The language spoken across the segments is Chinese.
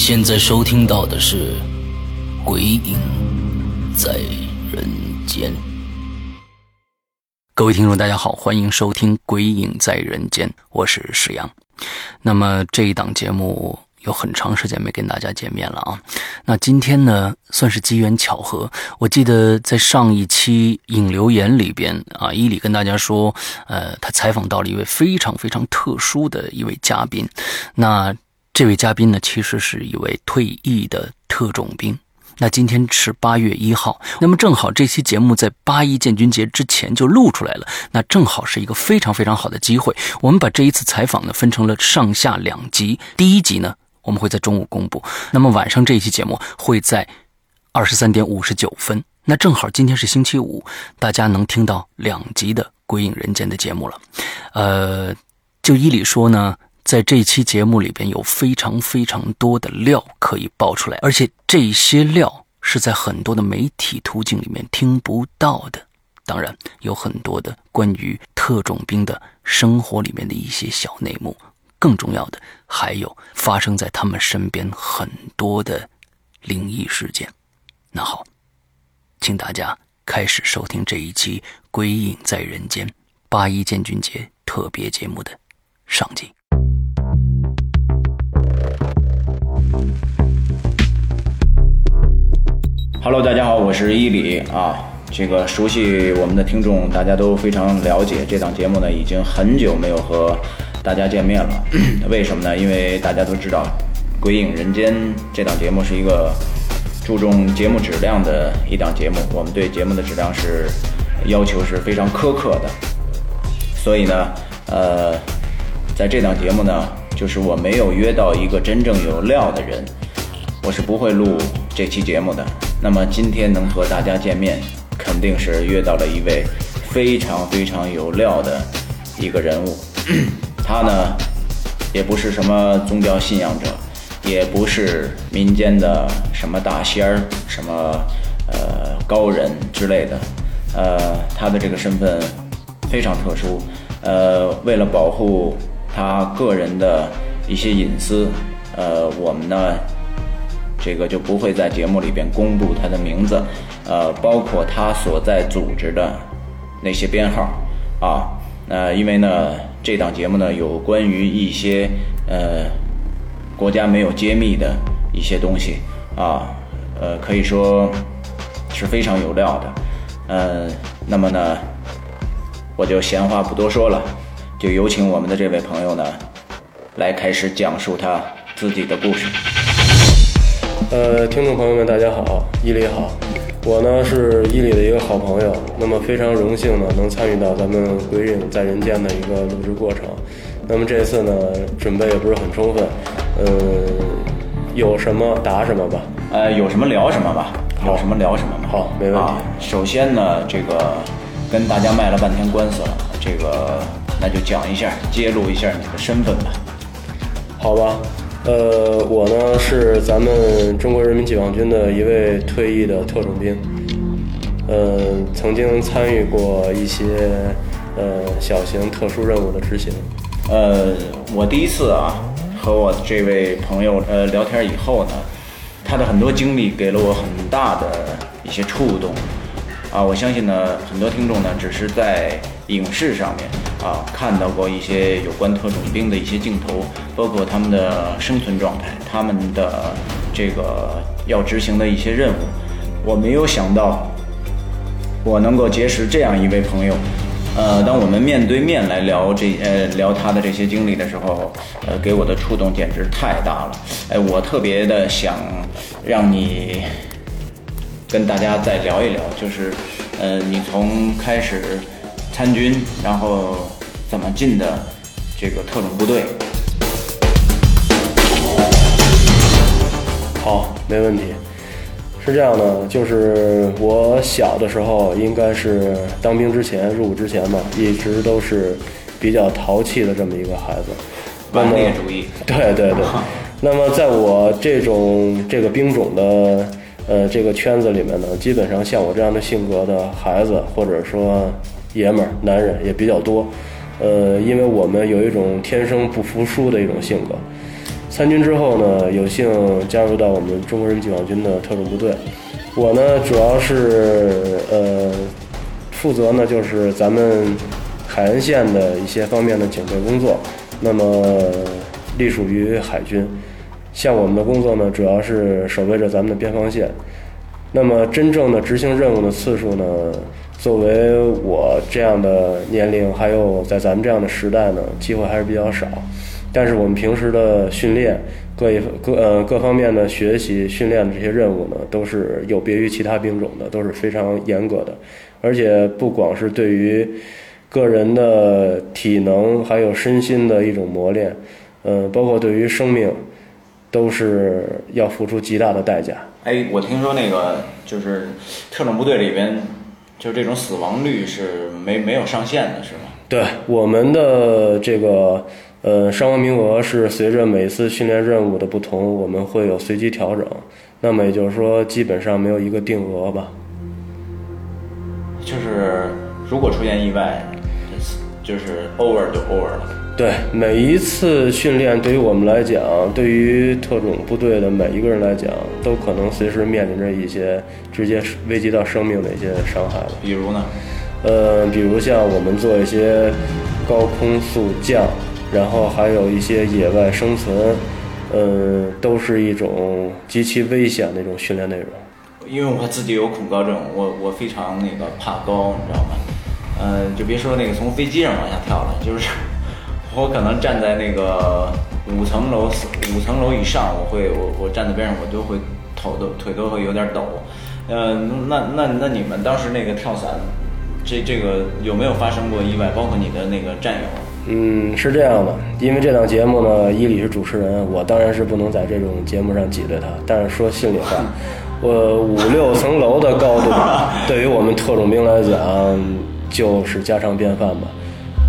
现在收听到的是《鬼影在人间》。各位听众，大家好，欢迎收听《鬼影在人间》，我是石阳。那么这一档节目有很长时间没跟大家见面了啊。那今天呢，算是机缘巧合。我记得在上一期影留言里边啊，伊里跟大家说，呃，他采访到了一位非常非常特殊的一位嘉宾。那这位嘉宾呢，其实是一位退役的特种兵。那今天是八月一号，那么正好这期节目在八一建军节之前就录出来了，那正好是一个非常非常好的机会。我们把这一次采访呢分成了上下两集，第一集呢我们会在中午公布，那么晚上这一期节目会在二十三点五十九分。那正好今天是星期五，大家能听到两集的《鬼影人间》的节目了。呃，就依理说呢。在这期节目里边有非常非常多的料可以爆出来，而且这些料是在很多的媒体途径里面听不到的。当然，有很多的关于特种兵的生活里面的一些小内幕。更重要的，还有发生在他们身边很多的灵异事件。那好，请大家开始收听这一期《鬼影在人间》八一建军节特别节目的上集。Hello，大家好，我是伊里啊。这个熟悉我们的听众，大家都非常了解。这档节目呢，已经很久没有和大家见面了。为什么呢？因为大家都知道，《鬼影人间》这档节目是一个注重节目质量的一档节目。我们对节目的质量是要求是非常苛刻的。所以呢，呃，在这档节目呢，就是我没有约到一个真正有料的人，我是不会录这期节目的。那么今天能和大家见面，肯定是约到了一位非常非常有料的一个人物。他呢，也不是什么宗教信仰者，也不是民间的什么大仙儿、什么呃高人之类的。呃，他的这个身份非常特殊。呃，为了保护他个人的一些隐私，呃，我们呢。这个就不会在节目里边公布他的名字，呃，包括他所在组织的那些编号，啊，呃，因为呢，这档节目呢有关于一些呃国家没有揭秘的一些东西，啊，呃，可以说是非常有料的，呃，那么呢，我就闲话不多说了，就有请我们的这位朋友呢来开始讲述他自己的故事。呃，听众朋友们，大家好，伊犁好，我呢是伊犁的一个好朋友，那么非常荣幸呢能参与到咱们《鬼影在人间》的一个录制过程，那么这次呢准备也不是很充分，呃，有什么答什么吧，呃，有什么聊什么吧，有什么聊什么吧，好，没问题。首先呢，这个跟大家卖了半天官司了，这个那就讲一下，揭露一下你的身份吧，好吧。呃，我呢是咱们中国人民解放军的一位退役的特种兵，呃，曾经参与过一些呃小型特殊任务的执行。呃，我第一次啊和我这位朋友呃聊天以后呢，他的很多经历给了我很大的一些触动。啊，我相信呢，很多听众呢只是在影视上面啊看到过一些有关特种兵的一些镜头，包括他们的生存状态，他们的这个要执行的一些任务。我没有想到，我能够结识这样一位朋友，呃，当我们面对面来聊这呃聊他的这些经历的时候，呃，给我的触动简直太大了。哎，我特别的想让你跟大家再聊一聊，就是呃，你从开始参军，然后怎么进的这个特种部队。好，没问题。是这样的，就是我小的时候，应该是当兵之前、入伍之前嘛，一直都是比较淘气的这么一个孩子。顽劣主义。对对对。那么在我这种这个兵种的呃这个圈子里面呢，基本上像我这样的性格的孩子，或者说爷们儿、男人也比较多。呃，因为我们有一种天生不服输的一种性格。参军之后呢，有幸加入到我们中国人民解放军的特种部队。我呢，主要是呃负责呢，就是咱们海岸线的一些方面的警备工作。那么隶属于海军，像我们的工作呢，主要是守卫着咱们的边防线。那么真正的执行任务的次数呢，作为我这样的年龄，还有在咱们这样的时代呢，机会还是比较少。但是我们平时的训练，各一各呃各方面的学习训练的这些任务呢，都是有别于其他兵种的，都是非常严格的，而且不光是对于个人的体能还有身心的一种磨练，嗯，包括对于生命，都是要付出极大的代价。哎，我听说那个就是特种部队里边，就这种死亡率是没没有上限的，是吗？对，我们的这个。呃，伤亡名额是随着每次训练任务的不同，我们会有随机调整。那么也就是说，基本上没有一个定额吧。就是如果出现意外，就是 over 就 over 了。对，每一次训练对于我们来讲，对于特种部队的每一个人来讲，都可能随时面临着一些直接危及到生命的一些伤害了。比如呢？呃，比如像我们做一些高空速降。然后还有一些野外生存，嗯，都是一种极其危险的一种训练内容。因为我自己有恐高症，我我非常那个怕高，你知道吗？嗯，就别说那个从飞机上往下跳了，就是我可能站在那个五层楼五层楼以上，我会我我站在边上，我都会头都腿都会有点抖。嗯，那那那你们当时那个跳伞，这这个有没有发生过意外？包括你的那个战友？嗯，是这样的，因为这档节目呢，伊里是主持人，我当然是不能在这种节目上挤兑他。但是说心里话，我五六层楼的高度，对于我们特种兵来讲就是家常便饭吧。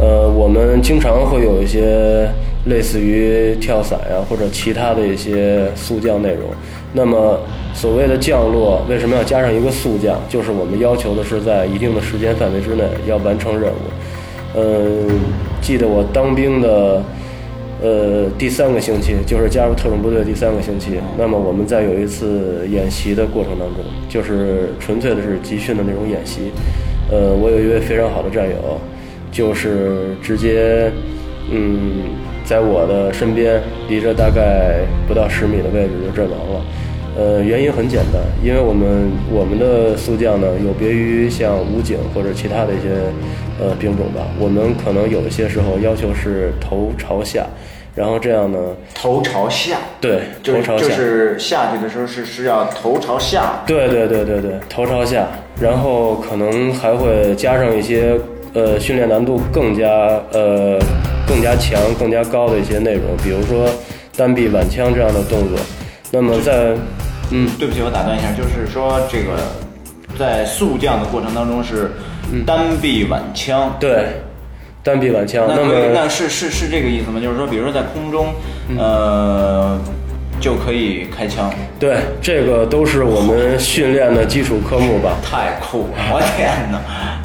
呃，我们经常会有一些类似于跳伞呀，或者其他的一些速降内容。那么所谓的降落，为什么要加上一个速降？就是我们要求的是在一定的时间范围之内要完成任务。嗯，记得我当兵的，呃，第三个星期，就是加入特种部队第三个星期。那么我们在有一次演习的过程当中，就是纯粹的是集训的那种演习。呃，我有一位非常好的战友，就是直接，嗯，在我的身边，离着大概不到十米的位置就阵亡了。呃，原因很简单，因为我们我们的速降呢，有别于像武警或者其他的一些呃兵种吧，我们可能有一些时候要求是头朝下，然后这样呢，头朝下，对，头朝下，就是下去的时候是是要头朝下，对对对对对，头朝下，然后可能还会加上一些呃训练难度更加呃更加强、更加高的一些内容，比如说单臂挽枪这样的动作。那么在，嗯，对不起，我打断一下，就是说这个在速降的过程当中是单臂挽枪，对，单臂挽枪。那么那是是是这个意思吗？就是说，比如说在空中，呃，就可以开枪。对，这个都是我们训练的基础科目吧。太酷了！我天哪，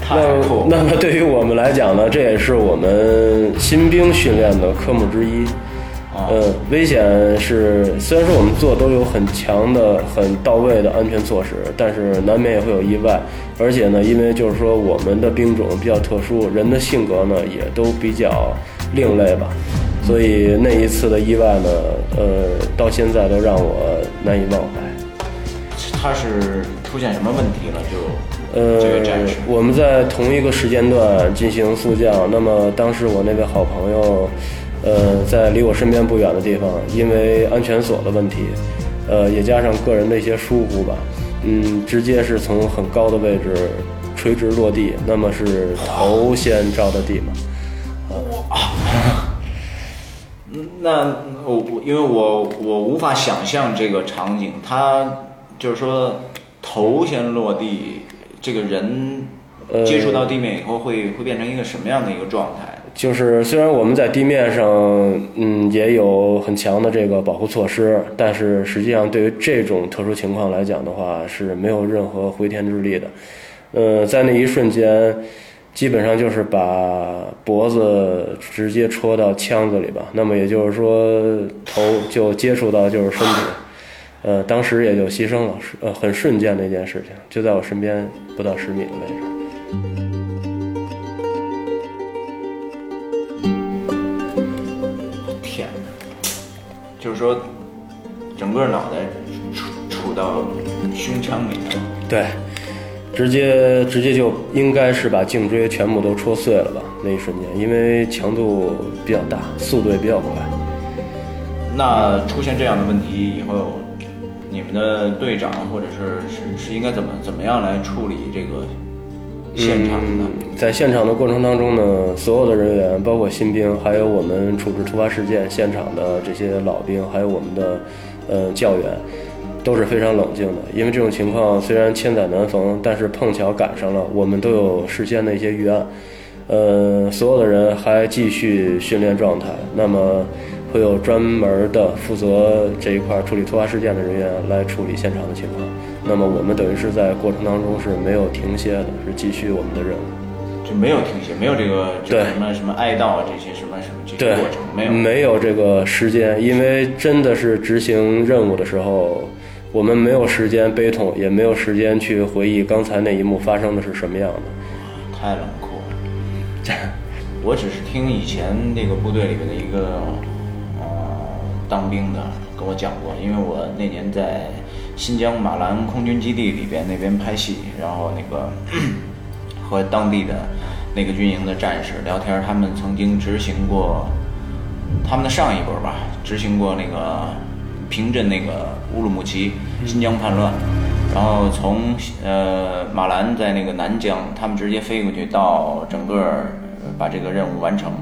太酷。那么对于我们来讲呢，这也是我们新兵训练的科目之一。呃，危险是虽然说我们做都有很强的、很到位的安全措施，但是难免也会有意外。而且呢，因为就是说我们的兵种比较特殊，人的性格呢也都比较另类吧，所以那一次的意外呢，呃，到现在都让我难以忘怀。他是出现什么问题了？就呃，我们在同一个时间段进行速降。那么当时我那位好朋友，呃，在离我身边不远的地方，因为安全锁的问题，呃，也加上个人的一些疏忽吧，嗯，直接是从很高的位置垂直落地，那么是头先着的地嘛。那我我因为我我无法想象这个场景，他就是说头先落地，这个人呃接触到地面以后会会变成一个什么样的一个状态？就是虽然我们在地面上，嗯，也有很强的这个保护措施，但是实际上对于这种特殊情况来讲的话，是没有任何回天之力的。呃，在那一瞬间，基本上就是把脖子直接戳到腔子里吧。那么也就是说，头就接触到就是身体，呃，当时也就牺牲了，是呃，很瞬间的一件事情，就在我身边不到十米的位置。天哪！就是说，整个脑袋杵杵到胸腔里头。对，直接直接就应该是把颈椎全部都戳碎了吧？那一瞬间，因为强度比较大，速度也比较快。那出现这样的问题以后，你们的队长或者是是是应该怎么怎么样来处理这个现场呢？在现场的过程当中呢，所有的人员，包括新兵，还有我们处置突发事件现场的这些老兵，还有我们的呃教员，都是非常冷静的。因为这种情况虽然千载难逢，但是碰巧赶上了，我们都有事先的一些预案。呃，所有的人还继续训练状态，那么会有专门的负责这一块处理突发事件的人员来处理现场的情况。那么我们等于是在过程当中是没有停歇的，是继续我们的任务。就没有停歇，没有这个这个对什么什么哀悼啊这些什么什么这对些过程，没有。没有这个时间，因为真的是执行任务的时候，我们没有时间悲痛，也没有时间去回忆刚才那一幕发生的是什么样的。太冷酷了。我只是听以前那个部队里面的一个呃当兵的跟我讲过，因为我那年在新疆马兰空军基地里边那边拍戏，然后那个 和当地的那个军营的战士聊天，他们曾经执行过他们的上一波吧，执行过那个平镇那个乌鲁木齐新疆叛乱，然后从呃马兰在那个南疆，他们直接飞过去到整个把这个任务完成，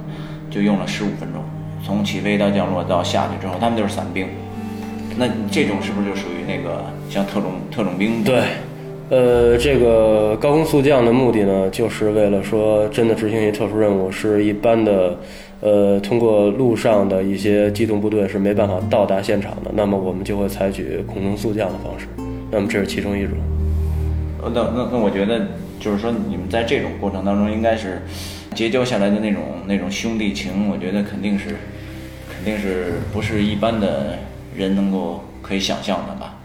就用了十五分钟，从起飞到降落到下去之后，他们就是伞兵。那这种是不是就属于那个像特种特种兵？对，呃，这个高空速降的目的呢，就是为了说真的执行一特殊任务，是一般的，呃，通过路上的一些机动部队是没办法到达现场的，那么我们就会采取空中速降的方式，那么这是其中一种。呃那那那我觉得就是说，你们在这种过程当中，应该是结交下来的那种那种兄弟情，我觉得肯定是肯定是不是一般的人能够可以想象的吧？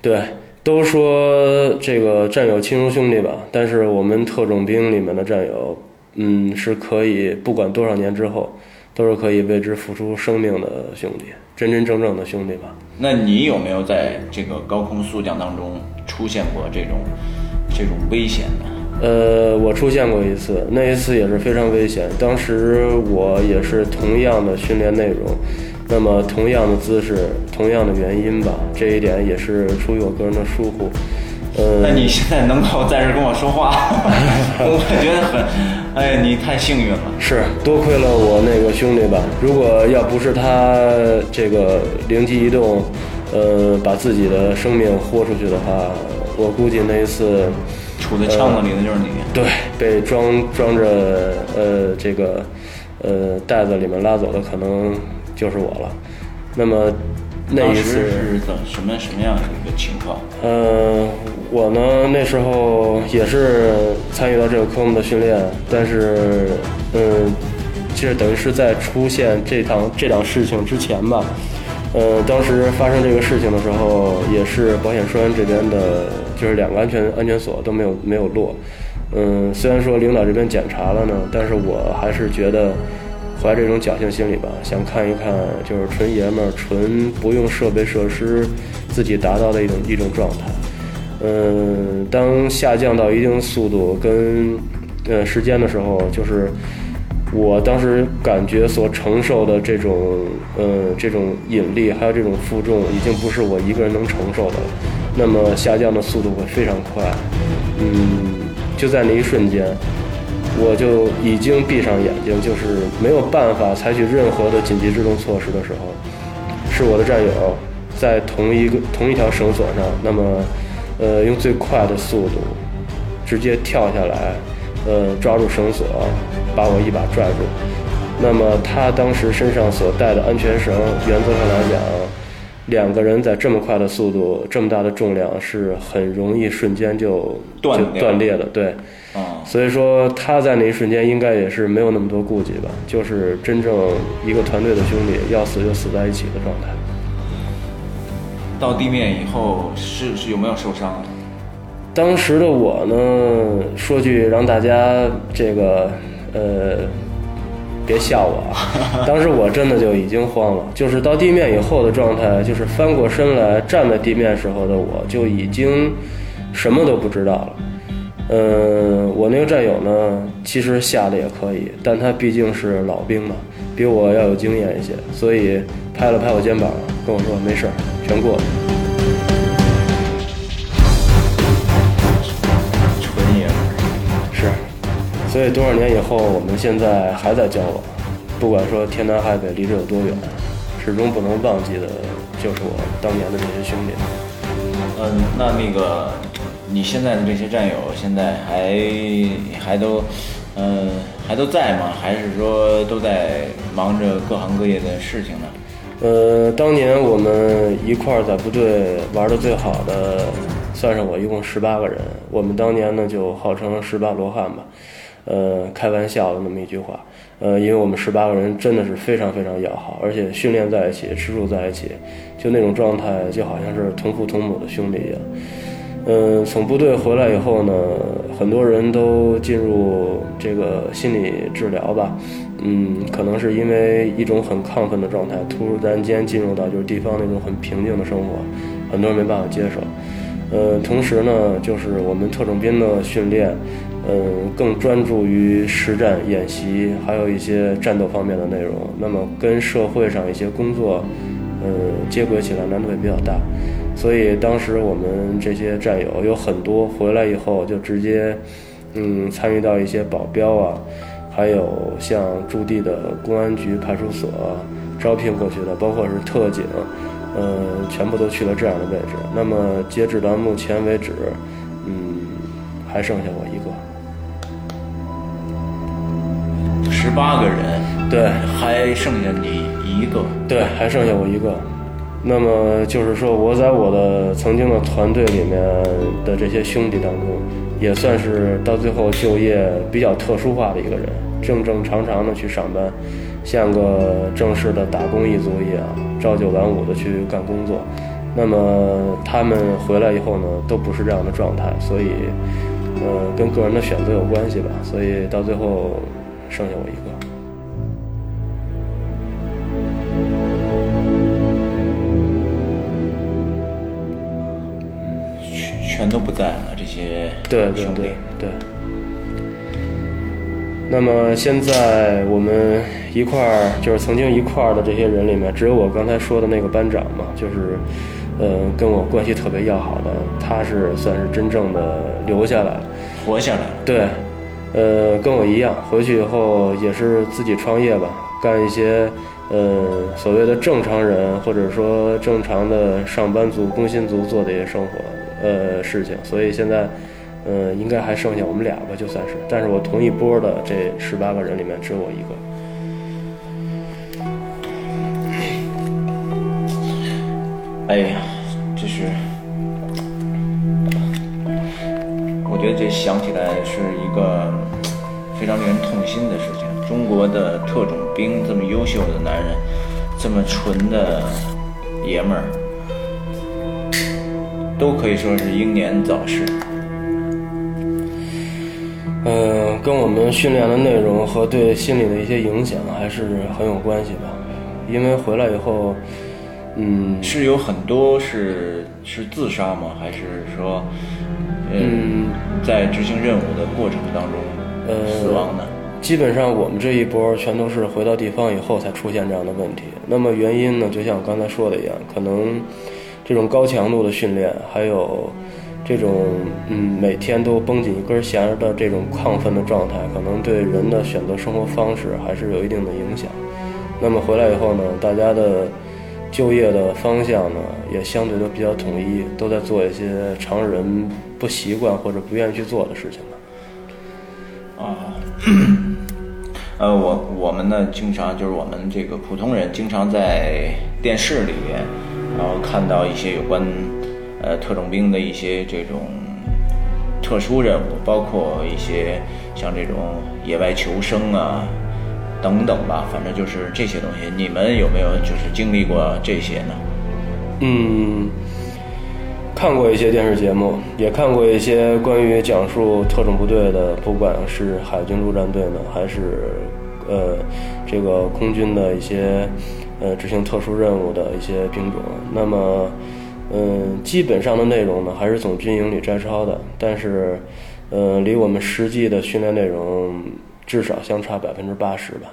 对，都说这个战友亲如兄弟吧，但是我们特种兵里面的战友，嗯，是可以不管多少年之后，都是可以为之付出生命的兄弟，真真正正的兄弟吧。那你有没有在这个高空速降当中出现过这种这种危险呢？呃，我出现过一次，那一次也是非常危险。当时我也是同样的训练内容，那么同样的姿势，同样的原因吧，这一点也是出于我个人的疏忽。呃，那你现在能够在这跟我说话，我觉得很，哎，你太幸运了。是多亏了我那个兄弟吧，如果要不是他这个灵机一动，呃，把自己的生命豁出去的话，我估计那一次，杵在枪子里的就是你。对，被装装着呃这个呃袋子里面拉走的可能就是我了。那么那一次，是怎什么什么样的一个情况？呃，我呢那时候也是参与到这个科目的训练，但是，嗯，其实等于是在出现这档这档事情之前吧，呃，当时发生这个事情的时候，也是保险栓这边的，就是两个安全安全锁都没有没有落，嗯，虽然说领导这边检查了呢，但是我还是觉得。怀着这种侥幸心理吧，想看一看，就是纯爷们儿、纯不用设备设施，自己达到的一种一种状态。嗯，当下降到一定速度跟呃时间的时候，就是我当时感觉所承受的这种呃这种引力，还有这种负重，已经不是我一个人能承受的了。那么下降的速度会非常快，嗯，就在那一瞬间，我就已经闭上眼睛，就是没有办法采取任何的紧急制动措施的时候，是我的战友在同一个同一条绳索上，那么呃用最快的速度直接跳下来，呃抓住绳索，把我一把拽住。那么他当时身上所带的安全绳，原则上来讲。两个人在这么快的速度、这么大的重量，是很容易瞬间就断就断裂的。对，啊，所以说他在那一瞬间应该也是没有那么多顾忌吧，就是真正一个团队的兄弟，要死就死在一起的状态。到地面以后是是有没有受伤？当时的我呢，说句让大家这个呃别笑我啊，当时我真的就已经慌了，就是到地面以后的状态，就是翻过身来站在地面时候的我就已经什么都不知道了。嗯，我那个战友呢，其实下的也可以，但他毕竟是老兵嘛，比我要有经验一些，所以拍了拍我肩膀，跟我说没事儿，全过去。所以多少年以后，我们现在还在交往，不管说天南海北，离这有多远，始终不能忘记的，就是我当年的这些兄弟。嗯，那那个你现在的这些战友现在还还都，嗯，还都在吗？还是说都在忙着各行各业的事情呢？呃，当年我们一块儿在部队玩的最好的，算上我一共十八个人。我们当年呢就号称十八罗汉吧，呃，开玩笑的那么一句话。呃，因为我们十八个人真的是非常非常要好，而且训练在一起，吃住在一起，就那种状态就好像是同父同母的兄弟一样。嗯，从部队回来以后呢，很多人都进入这个心理治疗吧。嗯，可能是因为一种很亢奋的状态，突然间进入到就是地方那种很平静的生活，很多人没办法接受。呃，同时呢，就是我们特种兵的训练，嗯，更专注于实战演习，还有一些战斗方面的内容。那么跟社会上一些工作，呃，接轨起来难度也比较大。所以当时我们这些战友有很多回来以后就直接，嗯，参与到一些保镖啊，还有像驻地的公安局、派出所招聘过去的，包括是特警，呃，全部都去了这样的位置。那么截止到目前为止，嗯，还剩下我十八个人，对还剩下你一个。对，还剩下我一个。那么就是说，我在我的曾经的团队里面的这些兄弟当中，也算是到最后就业比较特殊化的一个人，正正常常的去上班，像个正式的打工一族一样，朝九晚五的去干工作。那么他们回来以后呢，都不是这样的状态，所以，呃，跟个人的选择有关系吧。所以到最后，剩下我一个。全都不在了，这些对对对。对。那么现在我们一块儿就是曾经一块儿的这些人里面，只有我刚才说的那个班长嘛，就是，呃，跟我关系特别要好的，他是算是真正的留下来。活下来了。对，呃，跟我一样，回去以后也是自己创业吧，干一些呃所谓的正常人或者说正常的上班族、工薪族做的一些生活呃事情，所以现在呃应该还剩下我们俩吧，就算是，但是我同一波的这十八个人里面只有我一个。哎呀，这是，觉得这想起来是一个非常令人痛心的事情。中国的特种兵这么优秀的男人，这么纯的爷们儿，都可以说是英年早逝。嗯，跟我们训练的内容和对心理的一些影响还是很有关系吧。因为回来以后，嗯，是有很多是是自杀吗？还是说，嗯，在执行任务的过程当中呃死亡的？基本上我们这一波全都是回到地方以后才出现这样的问题。那么原因呢，就像我刚才说的一样，可能这种高强度的训练，还有这种嗯每天都绷紧一根弦儿的这种亢奋的状态，可能对人的选择生活方式还是有一定的影响。那么回来以后呢，大家的就业的方向呢，也相对都比较统一，都在做一些常人不习惯或者不愿意去做的事情呢。啊，呃，我我们呢，经常就是我们这个普通人，经常在电视里边，然后看到一些有关呃特种兵的一些这种特殊任务，包括一些像这种野外求生啊等等吧，反正就是这些东西。你们有没有就是经历过这些呢？嗯，看过一些电视节目，也看过一些关于讲述特种部队的，不管是海军陆战队呢，还是呃这个空军的一些呃执行特殊任务的一些兵种。那么，嗯、基本上的内容呢，还是从军营里摘抄的，但是，呃，离我们实际的训练内容至少相差百分之八十吧。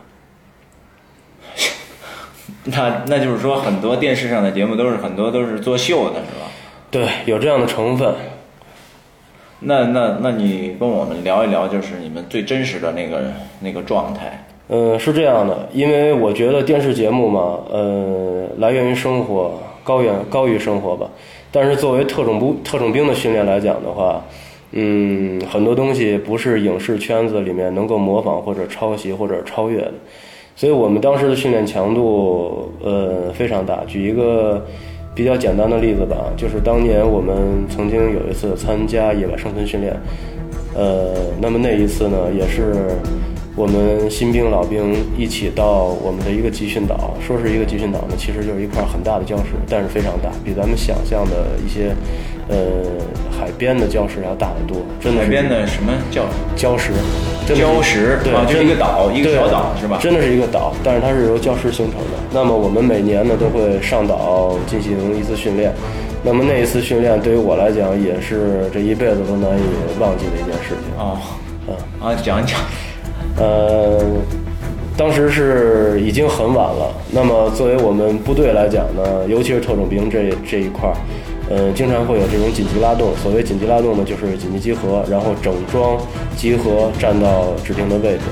那那就是说，很多电视上的节目都是很多都是作秀的，是吧？对，有这样的成分。那那那你跟我们聊一聊，就是你们最真实的那个那个状态。嗯，是这样的，因为我觉得电视节目嘛，呃，来源于生活，高远高于生活吧。但是作为特种部特种兵的训练来讲的话，嗯，很多东西不是影视圈子里面能够模仿或者抄袭或者超越的。所以我们当时的训练强度，呃，非常大。举一个比较简单的例子吧，就是当年我们曾经有一次参加野外生存训练，呃，那么那一次呢，也是我们新兵老兵一起到我们的一个集训岛，说是一个集训岛呢，其实就是一块很大的礁石，但是非常大，比咱们想象的一些呃海边的礁石要大得多，真的海边的什么叫礁石，真的是礁石对，啊，就是一个岛，一个小岛是吧？真的是一个岛，但是它是由礁石形成的。那么我们每年呢都会上岛进行一次训练，那么那一次训练对于我来讲也是这一辈子都难以忘记的一件事情。哦，嗯啊，讲一讲。呃，当时是已经很晚了。那么作为我们部队来讲呢，尤其是特种兵这这一块儿，呃，经常会有这种紧急拉动。所谓紧急拉动呢，就是紧急集合，然后整装集合站到指定的位置。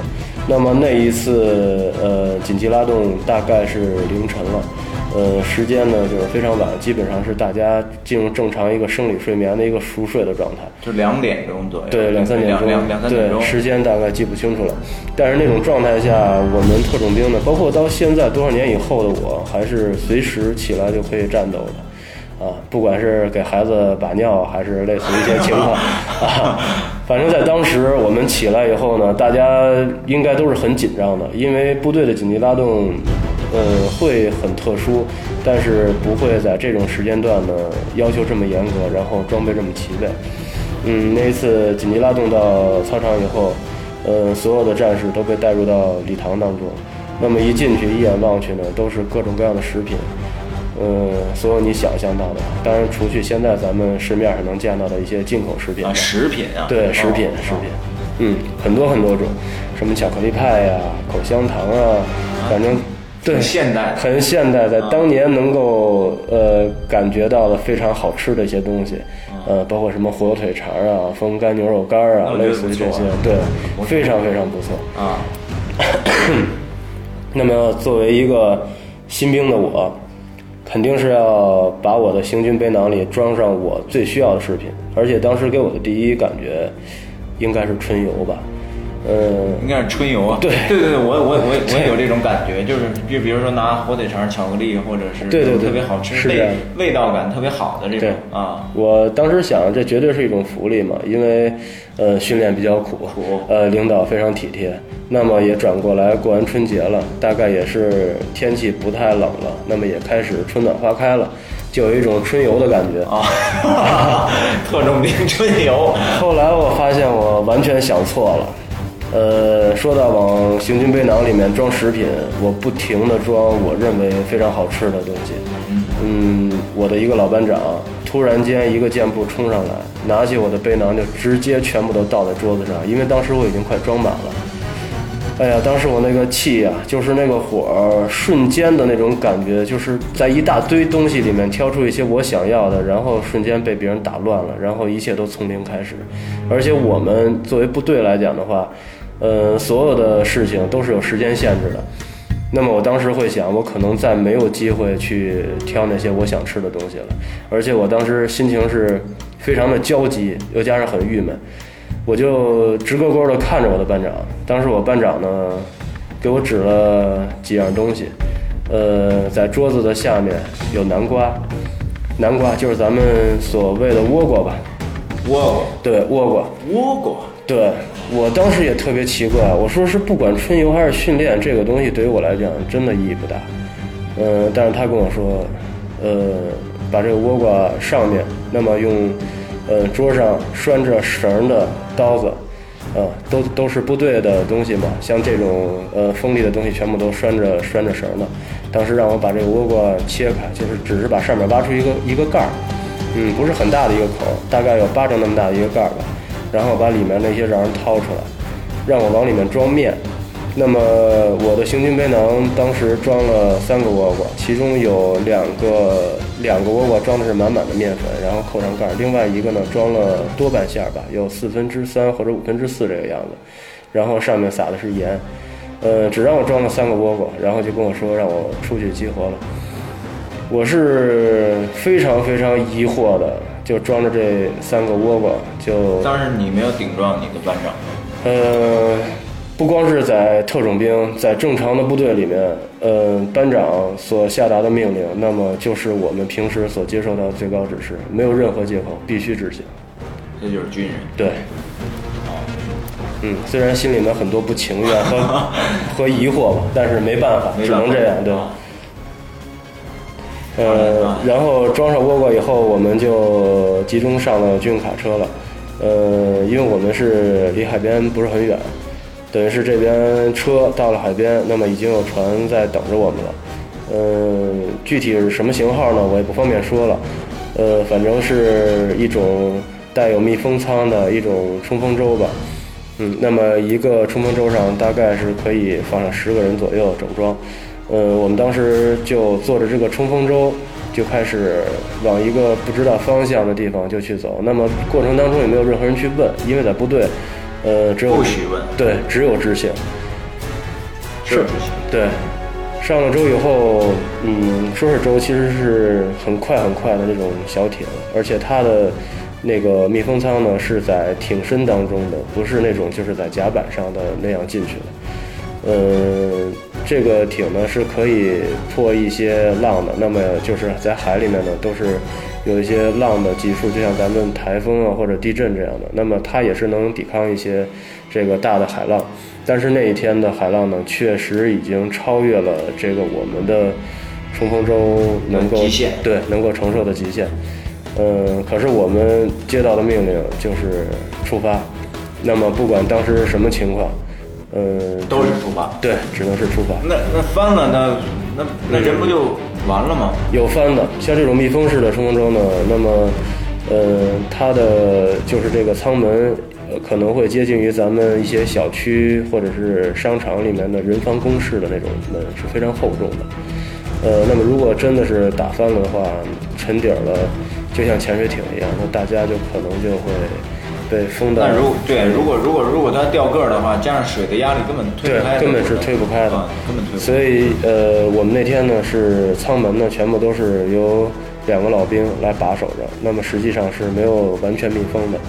那么那一次呃紧急拉动大概是凌晨了。呃，时间呢就是非常晚，基本上是大家进入正常一个生理睡眠的一个熟睡的状态。就两点钟左右，对，两三点钟，两两三点钟对，，时间大概记不清楚了。但是那种状态下，我们特种兵呢，包括到现在多少年以后的我，还是随时起来就可以战斗的，啊，不管是给孩子把尿，还是类似一些情况，啊，反正在当时我们起来以后呢，大家应该都是很紧张的，因为部队的紧急拉动。呃，会很特殊，但是不会在这种时间段呢要求这么严格，然后装备这么齐备。嗯，那一次紧急拉动到操场以后，呃，所有的战士都被带入到礼堂当中。那么一进去，一眼望去呢，都是各种各样的食品，呃，所有你想象到的，当然除去现在咱们市面上能见到的一些进口食品啊，食品啊，对，食品哦，食品，嗯，很多很多种，什么巧克力派呀、口香糖啊，反正对，很现代的很现代，在当年能够呃感觉到的非常好吃的一些东西，呃，包括什么火腿肠啊、风干牛肉干啊，类似于这些对非常非常不错。啊，那么作为一个新兵的我，肯定是要把我的行军背囊里装上我最需要的饰品，而且当时给我的第一感觉应该是春游吧，嗯、应该是春游啊。对对对对，我我我我也有这种感觉，就是就比如说拿火腿肠、巧克力，或者是对对对特别好吃、味是这样味道感特别好的这种对啊。我当时想，这绝对是一种福利嘛，因为呃训练比较苦，苦呃领导非常体贴，那么也转过来过完春节了，大概也是天气不太冷了，那么也开始春暖花开了，就有一种春游的感觉。啊，特种兵春游，后来我发现我完全想错了，呃，说到往行军背囊里面装食品，我不停地装我认为非常好吃的东西。嗯，我的一个老班长突然间一个箭步冲上来，拿起我的背囊就直接全部都倒在桌子上，因为当时我已经快装满了。哎呀，当时我那个气呀，就是那个火儿，瞬间的那种感觉，就是在一大堆东西里面挑出一些我想要的，然后瞬间被别人打乱了，然后一切都从零开始。而且我们作为部队来讲的话，呃，所有的事情都是有时间限制的。那么我当时会想，我可能再没有机会去挑那些我想吃的东西了。而且我当时心情是非常的焦急，又加上很郁闷。我就直勾勾的看着我的班长，当时我班长呢，给我指了几样东西，呃，在桌子的下面有南瓜，南瓜就是咱们所谓的倭瓜吧？倭瓜，对，倭瓜，倭瓜，对我当时也特别奇怪，我说是不管春游还是训练，这个东西对于我来讲真的意义不大，嗯，但是他跟我说，呃，把这个倭瓜上面，那么用。呃，桌上拴着绳的刀子，啊，都都是部队的东西嘛。像这种呃锋利的东西，全部都拴着拴着绳的。当时让我把这个倭瓜切开，就是只是把上面挖出一个一个盖儿，嗯，不是很大的一个口，大概有巴掌那么大的一个盖儿吧。然后把里面那些瓤掏出来，让我往里面装面。那么我的行军背囊当时装了三个窝窝，其中有两个两个窝窝装的是满满的面粉，然后扣上盖儿；另外一个呢装了多半馅儿吧，有四分之三或者五分之四这个样子，然后上面撒的是盐。呃，只让我装了三个窝窝，然后就跟我说让我出去集合了。我是非常非常疑惑的，就装着这三个窝瓜就。当时你没有顶撞你的班长吗？呃。不光是在特种兵，在正常的部队里面，呃，班长所下达的命令，那么就是我们平时所接受到的最高指示，没有任何借口，必须执行。这就是军人。对。嗯，虽然心里面很多不情愿和 和疑惑吧，但是没办法，只能这样，对吧？呃，然后装上倭瓜以后，我们就集中上了军用卡车了。呃，因为我们是离海边不是很远。等于是这边车到了海边，那么已经有船在等着我们了。嗯，具体是什么型号呢？我也不方便说了。呃，反正是一种带有密封舱的一种冲锋舟吧。嗯，那么一个冲锋舟上大概是可以放上十个人左右整装。嗯，我们当时就坐着这个冲锋舟，就开始往一个不知道方向的地方就去走。那么过程当中也没有任何人去问，因为在部队。呃，只有不许问，对，只有知性，是，对，上了舟以后，嗯，说是舟，其实是很快很快的那种小艇，而且它的那个密封舱呢是在艇身当中的，不是那种就是在甲板上的那样进去的。呃，这个艇呢是可以破一些浪的，那么就是在海里面呢都是。有一些浪的级数，就像咱们台风啊或者地震这样的，那么它也是能抵抗一些这个大的海浪。但是那一天的海浪呢，确实已经超越了这个我们的冲锋舟能够对能够承受的极限。嗯，可是我们接到的命令就是出发。那么不管当时是什么情况，嗯，都是出发。对，只能是出发。那那翻了，那那那人不就？完了吗？有翻的，像这种密封式的冲锋舟呢，那么，呃，它的就是这个舱门，可能会接近于咱们一些小区或者是商场里面的人防工事的那种门，是非常厚重的。呃，那么如果真的是打翻了的话，沉底儿了，就像潜水艇一样，那大家就可能就会。被封的。那如对，如果如果如果它掉个儿的话，加上水的压力，根本推不开。根本是推不开的，根本推不开。所以呃，我们那天呢是舱门呢全部都是由两个老兵来把守着，那么实际上是没有完全密封的。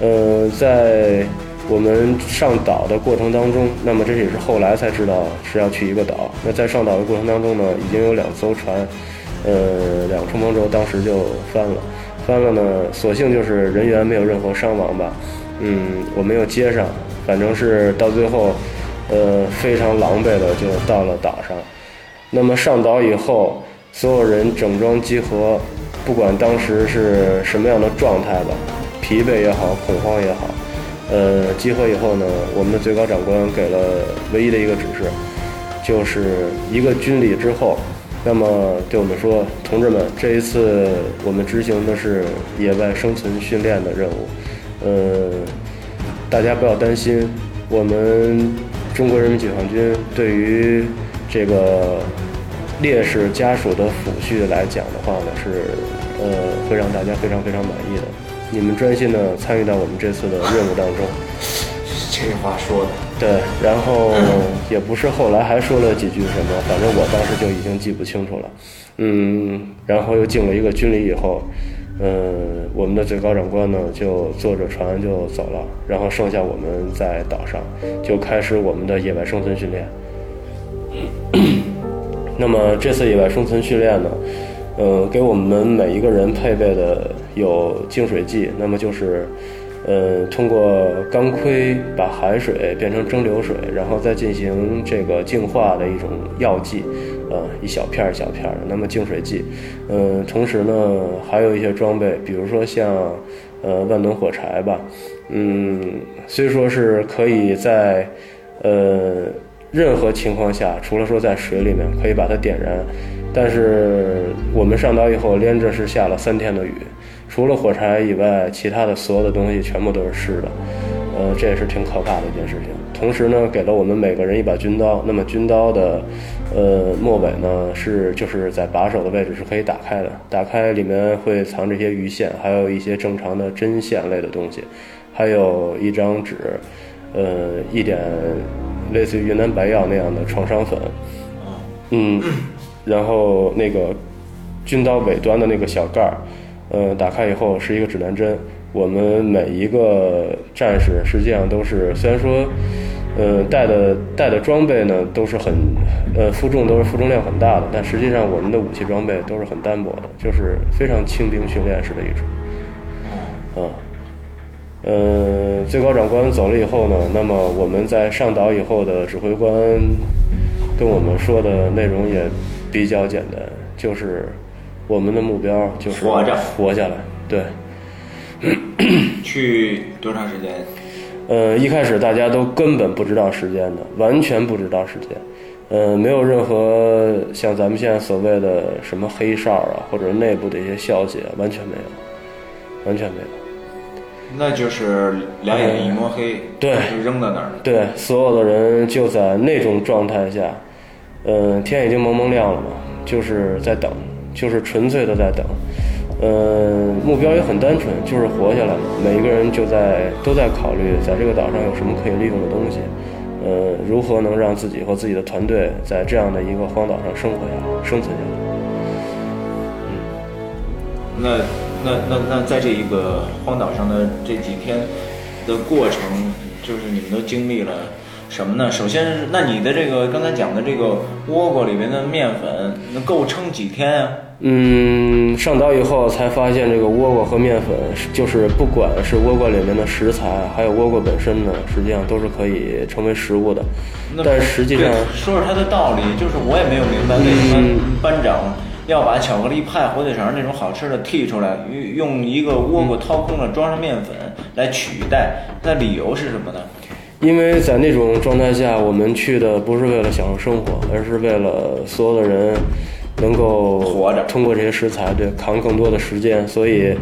呃，在我们上岛的过程当中，那么这也是后来才知道是要去一个岛。那在上岛的过程当中呢，已经有两艘船，呃，两个冲锋舟当时就翻了。翻了呢，所幸就是人员没有任何伤亡吧，嗯，我没有接上，反正是到最后，呃，非常狼狈的就到了岛上。那么上岛以后，所有人整装集合，不管当时是什么样的状态吧，疲惫也好，恐慌也好，呃，集合以后呢，我们的最高长官给了唯一的一个指示，就是一个军礼之后，那么对我们说，同志们，这一次我们执行的是野外生存训练的任务，呃，大家不要担心，我们中国人民解放军对于这个烈士家属的抚恤来讲的话呢，是呃会让大家非常非常满意的。你们专心的参与到我们这次的任务当中。这话说的，对，然后也不是后来还说了几句什么，反正我当时就已经记不清楚了。嗯，然后又敬了一个军礼以后，嗯，我们的最高长官呢就坐着船就走了，然后剩下我们在岛上就开始我们的野外生存训练。那么这次野外生存训练呢，呃，给我们每一个人配备的有净水剂，那么就是。呃，通过钢盔把海水变成蒸馏水，然后再进行这个净化的一种药剂，呃，一小片儿一小片儿的。那么净水剂，嗯，同时呢，还有一些装备，比如说像呃万能火柴吧，嗯，虽说是可以在呃任何情况下，除了说在水里面可以把它点燃，但是我们上岛以后连着是下了三天的雨。除了火柴以外，其他的所有的东西全部都是湿的，呃，这也是挺可怕的一件事情。同时呢，给了我们每个人一把军刀。那么军刀的，呃，末尾呢是就是在把手的位置是可以打开的，打开里面会藏这些鱼线，还有一些正常的针线类的东西，还有一张纸，呃，一点类似于云南白药那样的创伤粉，嗯，然后那个军刀尾端的那个小盖儿。呃，打开以后是一个指南针。我们每一个战士实际上都是，虽然说，呃，带的带的装备呢都是很，呃，负重都是负重量很大的，但实际上我们的武器装备都是很单薄的，就是非常轻兵训练式的一种。啊，呃，最高长官走了以后呢，那么我们在上岛以后的指挥官跟我们说的内容也比较简单，就是。我们的目标就是活着活下来，对。去多长时间？呃，一开始大家都根本不知道时间的，完全不知道时间。呃，没有任何像咱们现在所谓的什么黑哨啊，或者内部的一些消息，完全没有，完全没有。那就是两眼一抹黑，对，就扔在那儿。对，所有的人就在那种状态下，嗯，天已经蒙蒙亮了嘛，就是在等。就是纯粹的在等，嗯，目标也很单纯，就是活下来。每一个人就在都在考虑，在这个岛上有什么可以利用的东西，呃，如何能让自己和自己的团队在这样的一个荒岛上生活下来、生存下来。嗯，那那那那在这一个荒岛上的这几天的过程，就是你们都经历了。什么呢？首先，那你的这个刚才讲的这个倭瓜里面的面粉，能够撑几天啊？嗯，上岛以后才发现，这个倭瓜和面粉，就是不管是倭瓜里面的食材，还有倭瓜本身呢，实际上都是可以成为食物的。但实际上，说说它的道理，就是我也没有明白为什么班长要把巧克力派、火腿肠那种好吃的剔出来，用用一个倭瓜掏空了装上面粉来取代，那理由是什么呢？因为在那种状态下，我们去的不是为了享受生活，而是为了所有的人能够活着，通过这些食材对扛更多的时间。所以，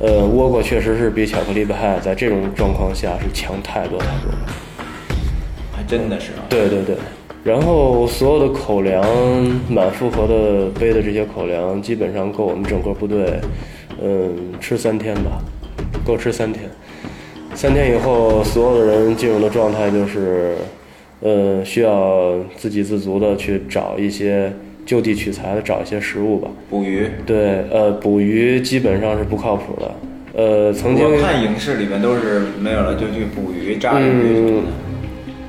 呃，倭瓜确实是比巧克力派在这种状况下是强太多太多了。还真的是啊。对对对，然后所有的口粮满负荷的背的这些口粮，基本上够我们整个部队，嗯，吃三天吧，够吃三天。三天以后，所有的人进入的状态就是，呃，需要自给自足的去找一些就地取材的找一些食物吧。捕鱼。对，呃，捕鱼基本上是不靠谱的。呃，曾经我看影视里面都是没有了就去捕鱼、炸鱼。嗯，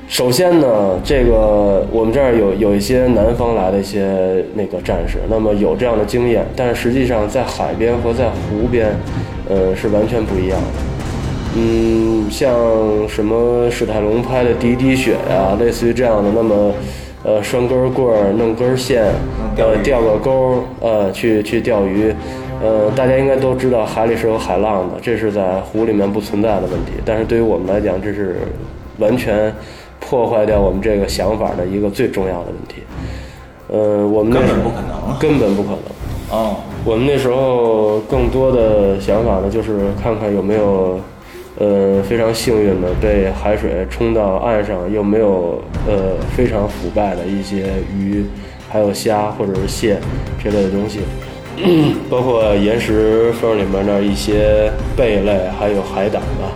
首先呢，这个我们这儿有有一些南方来的一些那个战士，那么有这样的经验，但是实际上在海边和在湖边，呃，是完全不一样的。嗯，像什么史泰龙拍的《滴滴血》呀，类似于这样的，那么，呃拴根棍儿、弄根线，呃钓个钩，呃去去钓鱼。呃，大家应该都知道海里是有海浪的，这是在湖里面不存在的问题。但是对于我们来讲，这是完全破坏掉我们这个想法的一个最重要的问题。呃，我们根本不可能，根本不可能。哦，我们那时候更多的想法呢，就是看看有没有，呃，非常幸运的被海水冲到岸上，又没有呃非常腐败的一些鱼，还有虾或者是蟹这类的东西。包括岩石缝里面的一些贝类，还有海胆吧，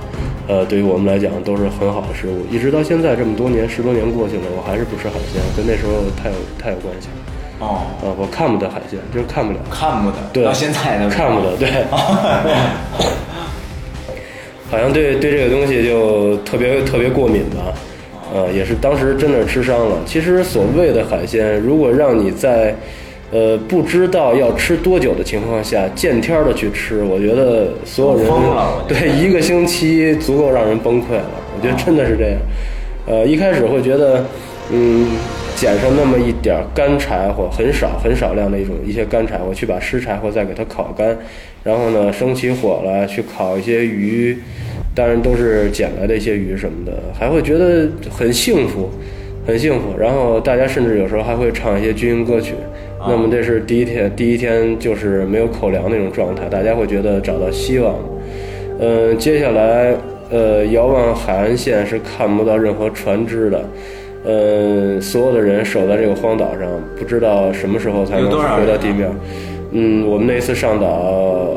呃，对于我们来讲都是很好的食物。一直到现在这么多年，十多年过去了，我还是不吃海鲜，跟那时候太有太有关系了。哦，啊，我看不得海鲜，就是看不了，看不得，对，到现在都看不得，对。好像对对这个东西就特别特别过敏吧，呃，也是当时真的吃伤了。其实所谓的海鲜，如果让你在呃，不知道要吃多久的情况下，见天儿的去吃，我觉得所有人对一个星期足够让人崩溃了。我觉得真的是这样。呃，一开始会觉得，嗯，捡上那么一点干柴火，很少很少量的一种一些干柴火，去把湿柴火再给它烤干，然后呢，生起火来去烤一些鱼，当然都是捡来的一些鱼什么的，还会觉得很幸福，很幸福。然后大家甚至有时候还会唱一些军营歌曲。那么这是第一天，第一天就是没有口粮那种状态，大家会觉得找到希望。嗯，接下来，呃，遥望海岸线是看不到任何船只的，呃，所有的人守在这个荒岛上，不知道什么时候才能回到地面。嗯，我们那次上岛，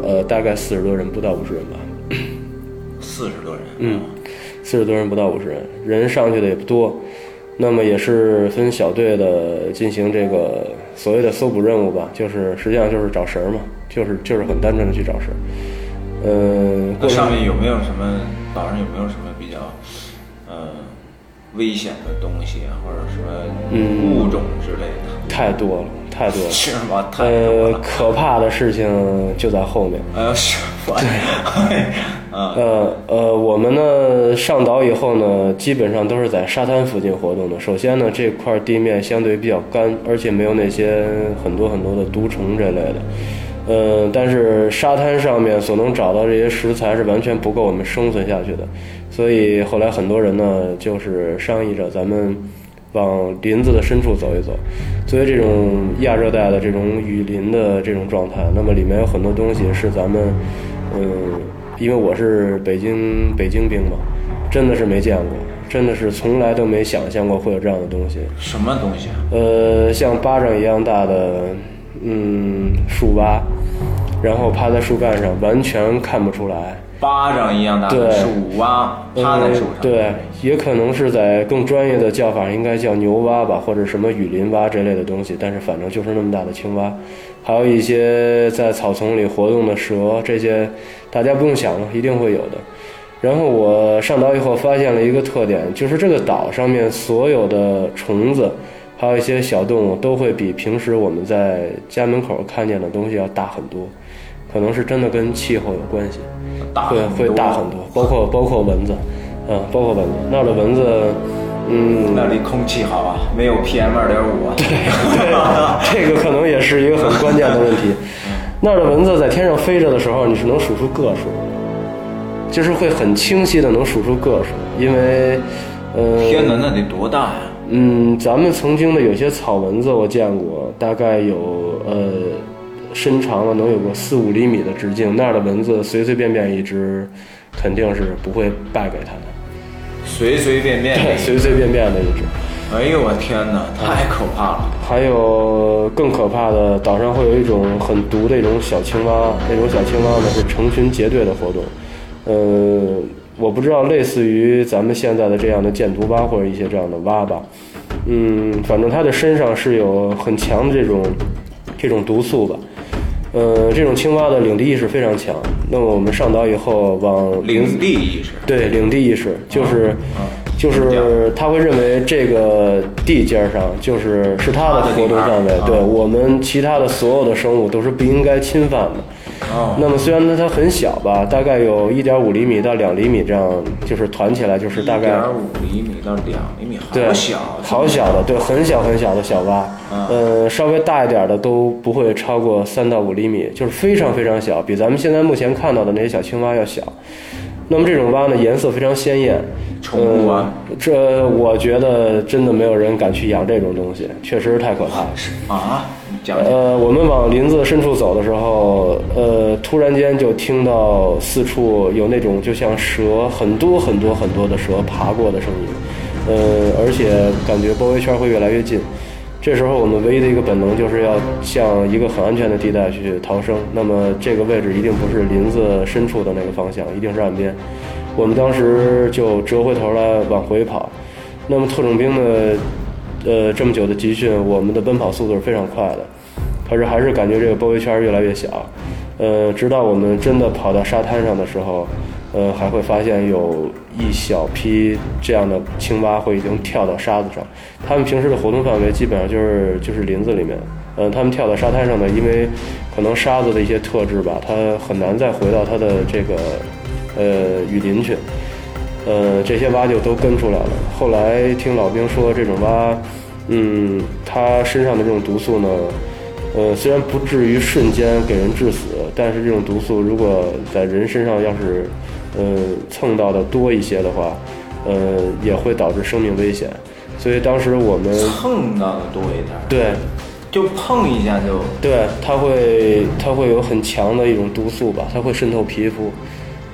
呃，大概四十多人，不到五十人吧。四十多人。嗯，四十多人不到五十人，人上去的也不多。那么也是分小队的进行这个所谓的搜捕任务吧，就是实际上就是找食儿嘛，就是就是很单纯的去找食儿。嗯，那上面有没有什么岛上有没有什么危险的东西啊，或者什么物种之类的？太多了，太多了。是吗？太多了。呃，可怕的事情就在后面。呃，是。对。呃呃，我们呢上岛以后呢，基本上都是在沙滩附近活动的。首先呢，这块地面相对比较干，而且没有那些很多很多的毒虫这类的。呃，但是沙滩上面所能找到这些食材是完全不够我们生存下去的。所以后来很多人呢，就是商议着咱们往林子的深处走一走。作为这种亚热带的这种雨林的这种状态，那么里面有很多东西是咱们嗯。因为我是北京北京兵嘛，真的是没见过，真的是从来都没想象过会有这样的东西。什么东西啊？呃，像巴掌一样大的，嗯，树蛙，然后趴在树干上，完全看不出来。巴掌一样大的树蛙趴在树上。对，也可能是在更专业的叫法，应该叫牛蛙吧，或者什么雨林蛙这类的东西。但是反正就是那么大的青蛙。还有一些在草丛里活动的蛇，这些大家不用想了，一定会有的。然后我上岛以后发现了一个特点，就是这个岛上面所有的虫子，还有一些小动物，都会比平时我们在家门口看见的东西要大很多。可能是真的跟气候有关系，会会大很多，包括包括蚊子，嗯，包括蚊子，那儿的蚊子。嗯，那里空气好啊，没有 PM 二点五啊。对对，这个可能也是一个很关键的问题。那儿的蚊子在天上飞着的时候，你是能数出个数，就是会很清晰的能数出个数，因为，呃，天哪，那得多大呀？嗯，咱们曾经的有些草蚊子我见过，大概有呃，身长了能有个四五厘米的直径，那儿的蚊子随随便便一只，肯定是不会败给它的。随随便便，对，随随便便的一只。哎呦我天哪，太可怕了！还有更可怕的，岛上会有一种很毒的一种小青蛙，那种小青蛙呢是成群结队的活动。呃，我不知道类似于咱们现在的这样的箭毒蛙或者一些这样的蛙吧。嗯，反正它的身上是有很强的这种这种毒素吧。呃，这种青蛙的领地意识非常强。那么我们上岛以后，往领地意识，对领地意识，就是就是他会认为这个地尖上就是是他的活动范围，对我们其他的所有的生物都是不应该侵犯的。哦，那么虽然呢它很小吧，大概有一点五厘米到两厘米这样，就是团起来就是大概一点五厘米到两厘米，好小，好小的，对，很小很小的小蛙，嗯呃，稍微大一点的都不会超过三到五厘米，就是非常非常小，比咱们现在目前看到的那些小青蛙要小。那么这种蛙呢，颜色非常鲜艳，宠物啊？呃，这我觉得真的没有人敢去养这种东西，确实是太可怕了。啊，你呃，我们往林子深处走的时候，呃，突然间就听到四处有那种就像蛇很多很多很多的蛇爬过的声音，呃，而且感觉包围圈会越来越近。这时候我们唯一的一个本能就是要向一个很安全的地带去逃生。那么这个位置一定不是林子深处的那个方向，一定是岸边。我们当时就折回头来往回跑。那么特种兵呢，呃，这么久的集训，我们的奔跑速度是非常快的。可是还是感觉这个包围圈越来越小，呃，直到我们真的跑到沙滩上的时候，呃，还会发现有一小批这样的青蛙会已经跳到沙子上。它们平时的活动范围基本上就是就是林子里面，呃，它们跳到沙滩上呢，因为可能沙子的一些特质吧，它很难再回到它的这个呃雨林去。呃，这些蛙就都跟出来了。后来听老兵说，这种蛙，嗯，它身上的这种毒素呢，呃，虽然不至于瞬间给人致死，但是这种毒素如果在人身上要是，呃，蹭到的多一些的话，呃，也会导致生命危险。所以当时我们碰到的多一点，对就碰一下就对，它会它会有很强的一种毒素吧，它会渗透皮肤，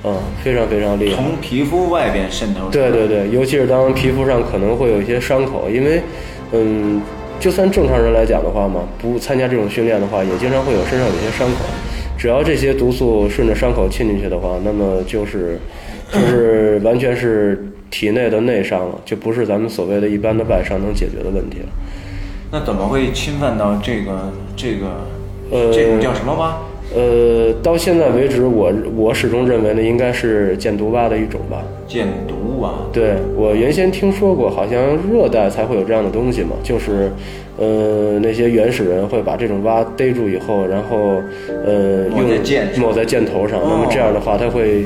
嗯，非常非常厉害。从皮肤外边渗透。对对对，尤其是当皮肤上可能会有一些伤口，因为，嗯，就算正常人来讲的话嘛，不参加这种训练的话，也经常会有身上有些伤口。只要这些毒素顺着伤口沁进去的话，那么就是，就是完全是体内的内伤了，就不是咱们所谓的一般的外伤能解决的问题了。那怎么会侵犯到这个这个呃这种叫什么蛙？呃，到现在为止，我我始终认为呢，应该是箭毒蛙的一种吧。箭毒蛙。对我原先听说过，好像热带才会有这样的东西嘛，就是，呃，那些原始人会把这种蛙逮住以后，然后，呃，用箭上抹在箭头上。哦那么这样的话，它会，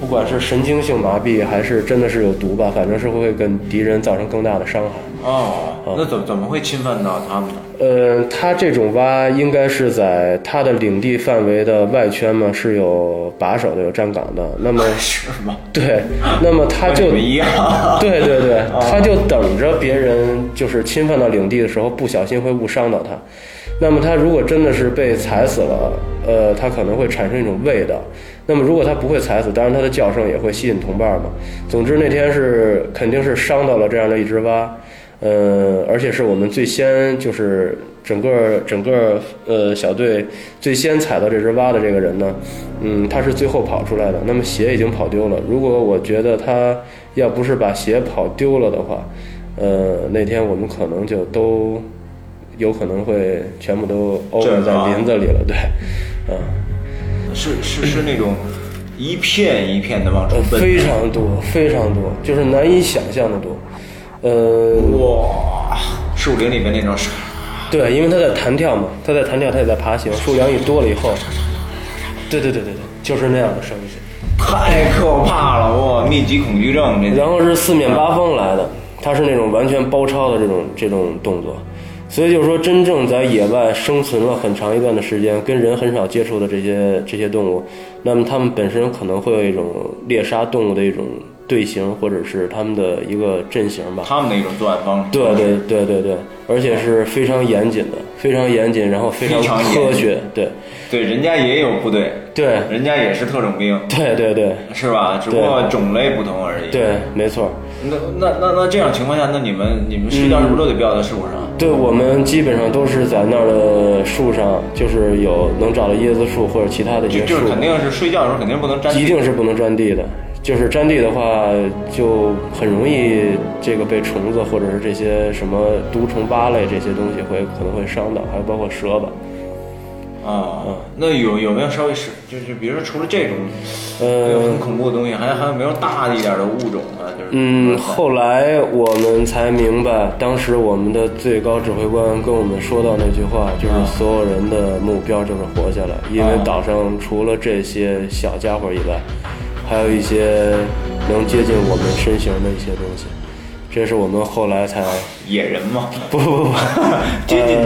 不管是神经性麻痹还是真的是有毒吧，反正是会跟敌人造成更大的伤害。哦，那怎怎么会侵犯到他们呢？呃，它这种蛙应该是在它的领地范围的外圈嘛是有把守的、有站岗的。那么，是吗？对，那么它就一样。对对对，他就等着别人就是侵犯到领地的时候，不小心会误伤到他。那么他如果真的是被踩死了，呃，他可能会产生一种味道。那么如果他不会踩死，当然他的叫声也会吸引同伴嘛。总之那天是肯定是伤到了这样的一只蛙，呃，而且是我们最先就是整个整个呃小队最先踩到这只蛙的这个人呢，嗯，他是最后跑出来的。那么鞋已经跑丢了。如果我觉得他要不是把鞋跑丢了的话，呃，那天我们可能就都有可能会全部都 over 在林子里了。对，嗯、是是是那种一片一片的往出呃，奔。非常多，非常多，就是难以想象的多。呃，哇，树林里面那种是对，因为它在弹跳嘛，它在弹跳，它也在爬行，数量一多了以后，对对对对对，就是那样的声音。太可怕了，哇，密集恐惧症这。然后是四面八方来的，它是那种完全包抄的这种这种动作，所以就是说，真正在野外生存了很长一段的时间，跟人很少接触的这些这些动物，那么它们本身可能会有一种猎杀动物的一种队形，或者是它们的一个阵型吧。它们的一种作案方式。对对对对对，而且是非常严谨的，非常严谨，然后非常科学，对对，人家也有部队，对人家也是特种兵，对对对是吧？只不过种类不同而已。。对，没错。那那那那这样情况下，那你们你们睡觉是不是都得吊在树上？对我们基本上都是在那儿的树上，就是有能找到椰子树或者其他的一些树就就是，肯定是睡觉的时候肯定不能沾地。一定是不能沾地的。就是沾地的话，就很容易这个被虫子或者是这些什么毒虫蛙类这些东西会可能会伤到，还有包括蛇吧。啊，那有有没有稍微是就是比如说除了这种呃很恐怖的东西，还还有没有大一点的物种啊？就是嗯，后来我们才明白，当时我们的最高指挥官跟我们说到那句话，就是所有人的目标就是活下来，因为岛上除了这些小家伙以外，还有一些能接近我们身形的一些东西。这是我们后来才野人嘛，不不不，接近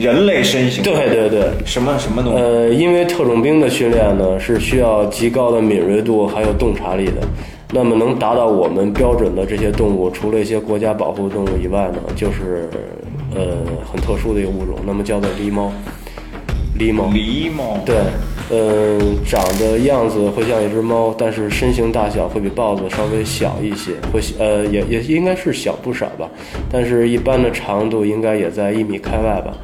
人类身形。对对对，什么什么东西？呃，因为特种兵的训练呢是需要极高的敏锐度还有洞察力的，那么能达到我们标准的这些动物，除了一些国家保护动物以外呢，就是呃很特殊的一个物种，那么叫做狸猫。狸猫，狸猫。对，嗯、长的样子会像一只猫，但是身形大小会比豹子稍微小一些，会呃也也应该是小不少吧，但是一般的长度应该也在一米开外吧。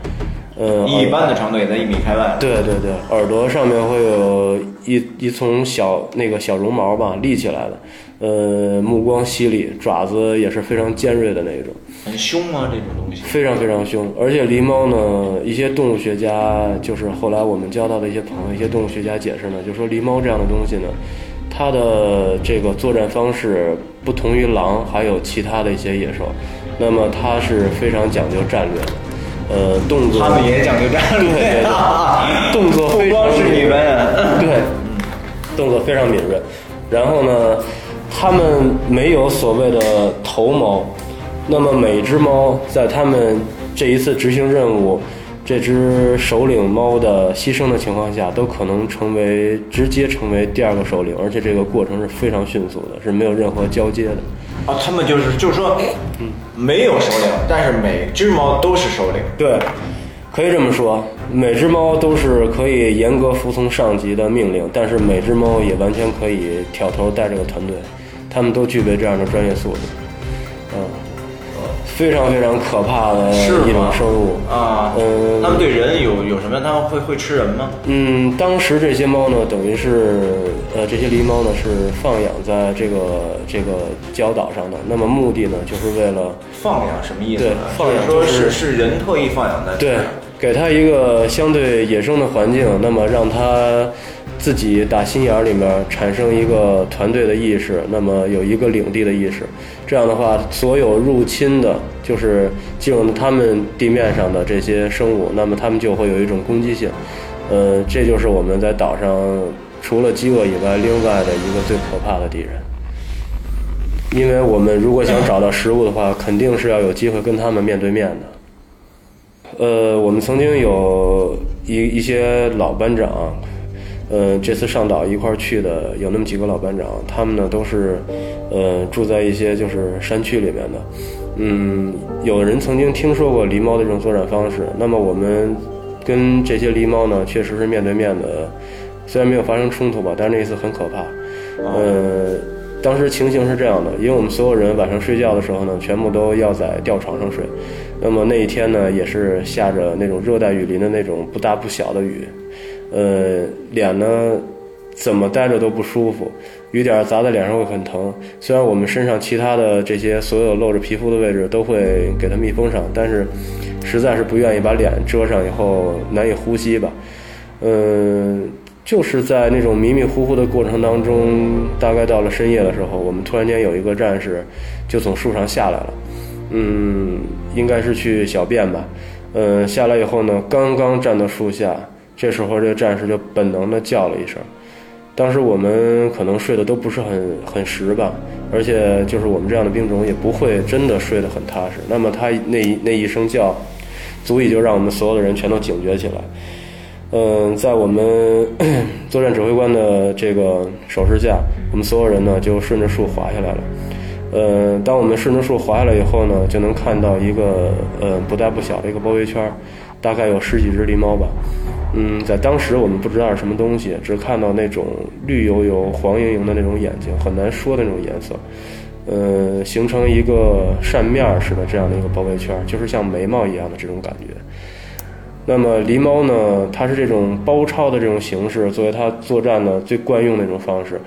呃，一般的长度也在一米开外。对对对，耳朵上面会有一一丛小那个小绒毛吧，立起来的。呃，目光犀利，爪子也是非常尖锐的那种，很凶吗？这种东西？非常非常凶。而且狸猫呢，一些动物学家，就是后来我们交到的一些朋友，一些动物学家解释呢，就说狸猫这样的东西呢，它的这个作战方式不同于狼，还有其他的一些野兽，那么它是非常讲究战略的。呃，动作他们也讲究战略。对对对动作不非常光是你们。对，动作非常敏锐。然后呢，它们没有所谓的头猫，那么每只猫在他们这一次执行任务，这只首领猫的牺牲的情况下，都可能成为直接成为第二个首领，而且这个过程是非常迅速的，是没有任何交接的。啊，他们就是就是说，没有首领，但是每只猫都是首领。对，可以这么说，每只猫都是可以严格服从上级的命令，但是每只猫也完全可以挑头带这个团队，它们都具备这样的专业素质，嗯，非常非常可怕的一种生物啊，嗯他们对人有有什么？他们会会吃人吗？嗯，当时这些猫呢，等于是呃，这些狸猫呢是放养在这个这个礁岛上的，那么目的呢，就是为了放养什么意思对放养就是是是人特意放养的。对，给它一个相对野生的环境，那么让它自己打心眼儿里面产生一个团队的意识，那么有一个领地的意识。这样的话，所有入侵的，就是进入他们地面上的这些生物，那么他们就会有一种攻击性。呃，这就是我们在岛上除了饥饿以外，另外的一个最可怕的敌人。因为我们如果想找到食物的话，肯定是要有机会跟他们面对面的。呃，我们曾经有一一些老班长，呃，这次上岛一块儿去的有那么几个老班长，他们呢都是，呃，住在一些就是山区里面的。嗯，有人曾经听说过狸猫的这种作战方式，那么我们跟这些狸猫呢，确实是面对面的，虽然没有发生冲突吧，但是那一次很可怕。呃，当时情形是这样的，因为我们所有人晚上睡觉的时候呢，全部都要在吊床上睡。那么那一天呢，也是下着那种热带雨林的那种不大不小的雨，呃，脸呢怎么待着都不舒服，雨点砸在脸上会很疼。虽然我们身上其他的这些所有露着皮肤的位置都会给它密封上，但是实在是不愿意把脸遮上以后难以呼吸吧。嗯，就是在那种迷迷糊糊的过程当中，大概到了深夜的时候，我们突然间有一个战士就从树上下来了。嗯，应该是去小便吧。嗯，下来以后呢，刚刚站到树下，这时候这个战士就本能的叫了一声。当时我们可能睡得都不是很很实吧，而且就是我们这样的兵种也不会真的睡得很踏实。那么他那一那一声叫，足以就让我们所有的人全都警觉起来。嗯，在我们作战指挥官的这个手势下，我们所有人呢就顺着树滑下来了。呃，当我们顺着树滑下来以后呢，就能看到一个呃不大不小的一个包围圈，大概有十几只狸猫吧。嗯，在当时我们不知道是什么东西，只看到那种绿油油、黄莹莹的那种眼睛，很难说的那种颜色。呃，形成一个扇面似的这样的一个包围圈，就是像眉毛一样的这种感觉。那么狸猫呢，它是这种包抄的这种形式，作为它作战呢最惯用的一种方式。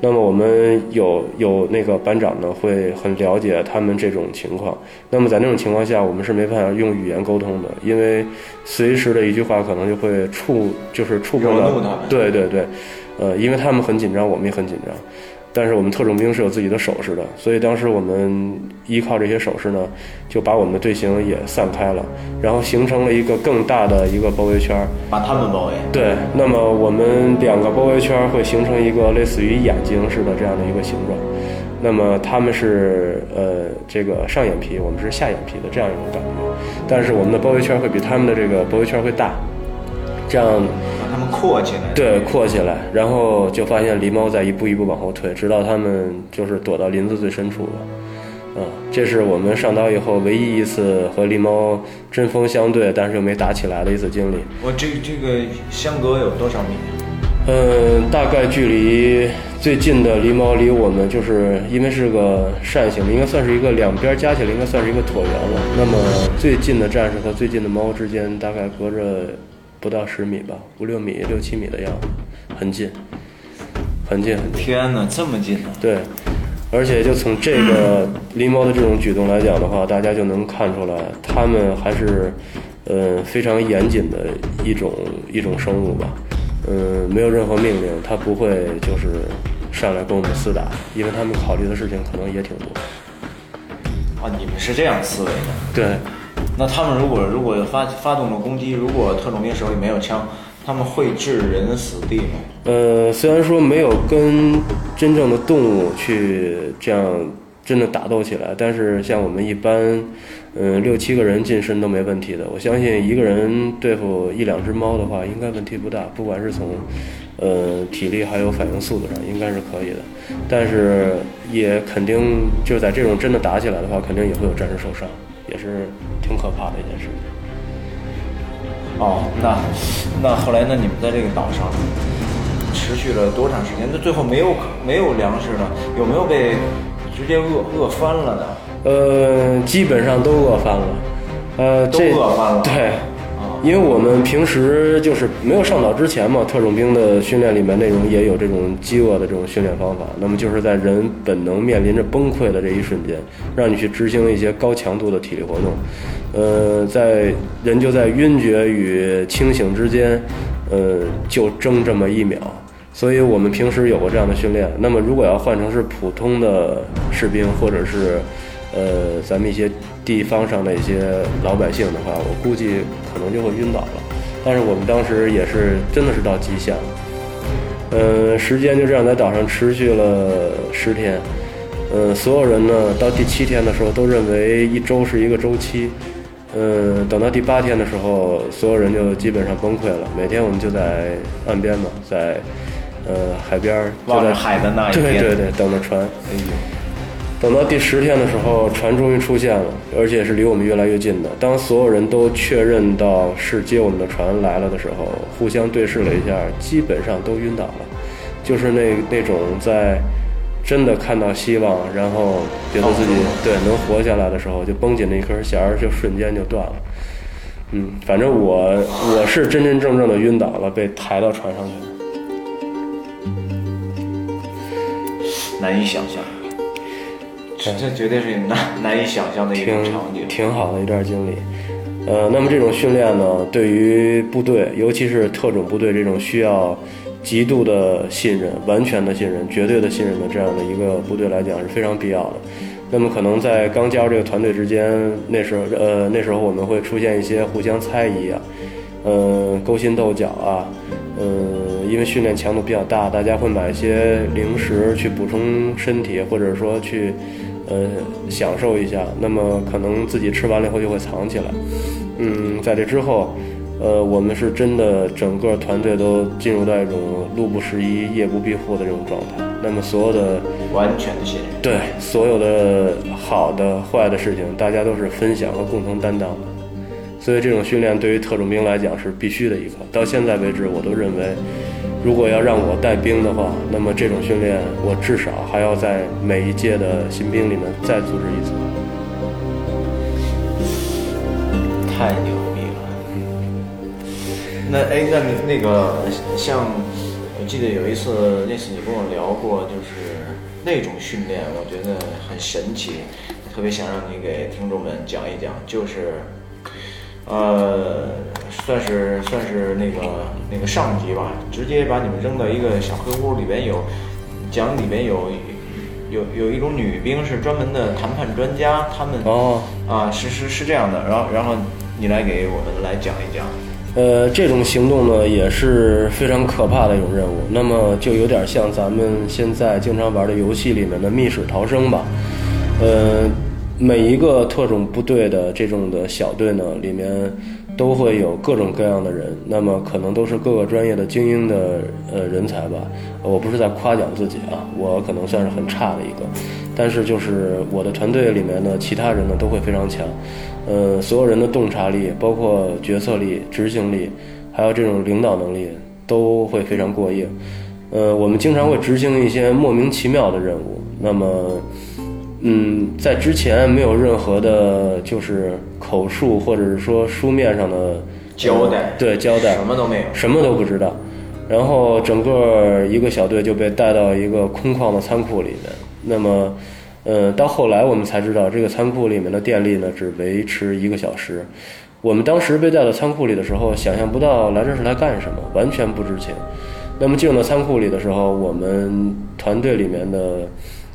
那么我们有有那个班长呢，会很了解他们这种情况。那么在那种情况下，我们是没办法用语言沟通的，因为随时的一句话可能就会触，就是触碰到。对对对，呃，因为他们很紧张，我们也很紧张。但是我们特种兵是有自己的手势的，所以当时我们依靠这些手势呢，就把我们的队形也散开了，然后形成了一个更大的一个包围圈。把他们包围。对，那么我们两个包围圈会形成一个类似于眼睛似的这样的一个形状。那么他们是呃这个上眼皮，我们是下眼皮的这样一种感觉，但是我们的包围圈会比他们的这个包围圈会大，这样他们扩起来。对，扩起来，然后就发现狸猫在一步一步往后退，直到他们就是躲到林子最深处了。嗯，这是我们上岛以后唯一一次和狸猫针锋相对，但是又没打起来的一次经历。我这这个相隔有多少米？嗯，大概距离最近的狸猫离我们，就是因为是个扇形的，应该算是一个两边加起来应该算是一个椭圆了。那么最近的战士和最近的猫之间大概隔着不到十米吧，五六米、六七米的样子，很近，很近很近。天哪，这么近呢、对，而且就从这个 狸猫的这种举动来讲的话，大家就能看出来，它们还是呃非常严谨的一种一种生物吧。嗯，没有任何命令，它不会就是上来跟我们厮打，因为它们考虑的事情可能也挺多。啊，你们是这样思维的。对，那他们如果如果发发动了攻击，如果特种兵手里没有枪，他们会置人死地吗？呃，虽然说没有跟真正的动物去这样真的打斗起来，但是像我们一般，嗯、六七个人近身都没问题的。我相信一个人对付一两只猫的话，应该问题不大，不管是从呃体力还有反应速度上，应该是可以的。但是也肯定就在这种真的打起来的话，肯定也会有战士受伤，也是挺可怕的一件事情。哦，那那后来那你们在这个岛上持续了多长时间？那最后没有没有粮食了，有没有被直接饿饿翻了呢？呃，基本上都饿翻了，呃，都饿翻了对，啊，因为我们平时就是没有上岛之前嘛，特种兵的训练里面内容也有这种饥饿的这种训练方法。那么就是在人本能面临着崩溃的这一瞬间，让你去执行一些高强度的体力活动。呃，在人就在晕厥与清醒之间，呃，就争这么一秒。所以我们平时有过这样的训练。那么如果要换成是普通的士兵，或者是呃咱们一些地方上的一些老百姓的话，我估计可能就会晕倒了。但是我们当时也是真的是到极限了。呃，时间就这样在岛上持续了十天。呃，所有人呢到第七天的时候都认为一周是一个周期。嗯，等到第八天的时候，所有人就基本上崩溃了。每天我们就在岸边嘛，在呃海边儿，就在望着海的那一对。对对，等着船。哎呦，等到第十天的时候，船终于出现了，而且是离我们越来越近的。当所有人都确认到是接我们的船来了的时候，互相对视了一下，基本上都晕倒了。就是那那种在真的看到希望，然后觉得自己对能活下来的时候，就绷紧那一根弦儿，就瞬间就断了。嗯，反正我我是真真正正的晕倒了，被抬到船上去了。难以想象，这这绝对是难 难以想象的一种挺场景。挺好的一段经历。呃，那么这种训练呢，对于部队，尤其是特种部队这种需要极度的信任、完全的信任、绝对的信任的这样的一个部队来讲是非常必要的。那么可能在刚加入这个团队之间，那时候呃那时候我们会出现一些互相猜疑啊，呃勾心斗角啊，呃因为训练强度比较大，大家会买一些零食去补充身体，或者说去呃享受一下。那么可能自己吃完了以后就会藏起来。嗯，在这之后，呃，我们是真的整个团队都进入到一种路不拾遗、夜不闭户的这种状态。那么所有的完全的信任。对所有的好的、坏的事情，大家都是分享和共同担当的。所以这种训练对于特种兵来讲是必须的一课。到现在为止，我都认为，如果要让我带兵的话，那么这种训练我至少还要在每一届的新兵里面再组织一次。太牛逼了！那哎，那你那个像，我记得有一次，那次你跟我聊过，就是那种训练，我觉得很神奇，特别想让你给听众们讲一讲，就是，呃，算是算是那个那个上级吧，直接把你们扔到一个小黑屋里边有，讲里边有有有一种女兵是专门的谈判专家，他们哦，啊是是是这样的，然后然后你来给我们来讲一讲。呃，这种行动呢也是非常可怕的一种任务。那么就有点像咱们现在经常玩的游戏里面的密室逃生吧。呃，每一个特种部队的这种的小队呢，里面都会有各种各样的人，那么可能都是各个专业的精英的呃人才吧。我不是在夸奖自己啊，我可能算是很差的一个，但是就是我的团队里面的其他人呢都会非常强。呃，所有人的洞察力，包括决策力、执行力，还有这种领导能力，都会非常过硬。呃，我们经常会执行一些莫名其妙的任务。那么，嗯，在之前没有任何的，就是口述或者是说书面上的交代呃对交代，什么都没有。什么都不知道。然后整个一个小队就被带到一个空旷的仓库里面。那么，呃，到后来我们才知道，这个仓库里面的电力呢只维持一个小时。我们当时被带到仓库里的时候，想象不到来这是来干什么，完全不知情。那么进入到仓库里的时候，我们团队里面的，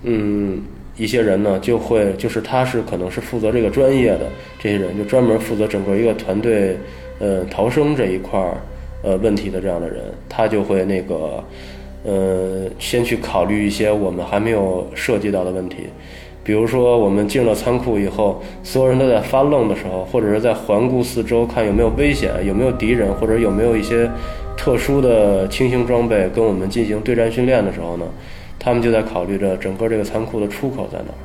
嗯，一些人呢，就会就是他是可能是负责这个专业的这些人，就专门负责整个一个团队，呃，逃生这一块儿，呃，问题的这样的人，他就会那个，呃，先去考虑一些我们还没有涉及到的问题。比如说，我们进了仓库以后，所有人都在发愣的时候，或者是在环顾四周，看有没有危险，有没有敌人，或者有没有一些特殊的轻型装备跟我们进行对战训练的时候呢，他们就在考虑着整个这个仓库的出口在哪儿。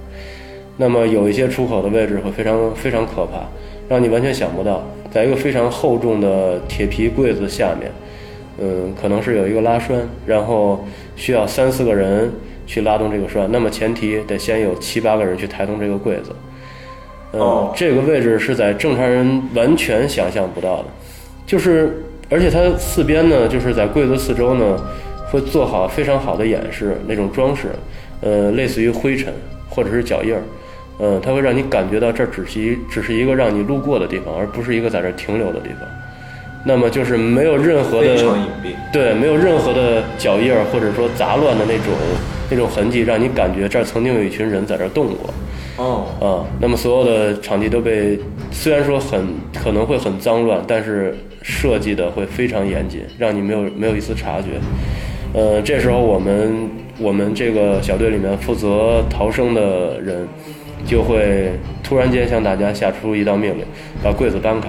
那么有一些出口的位置会非常非常可怕，让你完全想不到，在一个非常厚重的铁皮柜子下面，嗯，可能是有一个拉栓，然后需要三四个人去拉动这个栓。那么前提得先有七八个人去抬动这个柜子。嗯，哦这个位置是在正常人完全想象不到的，就是而且它四边呢，就是在柜子四周呢，会做好非常好的掩饰那种装饰，呃，类似于灰尘或者是脚印儿，嗯、它会让你感觉到这儿只是一只是一个让你路过的地方，而不是一个在这儿停留的地方。那么就是没有任何的隐蔽。对，没有任何的脚印儿或者说杂乱的那种那种痕迹，让你感觉这儿曾经有一群人在这儿动过。哦，啊，那么所有的场地都被虽然说很可能会很脏乱，但是设计的会非常严谨，让你没有没有一丝察觉。呃，这时候我们我们这个小队里面负责逃生的人，就会突然间向大家下出一道命令，把柜子搬开。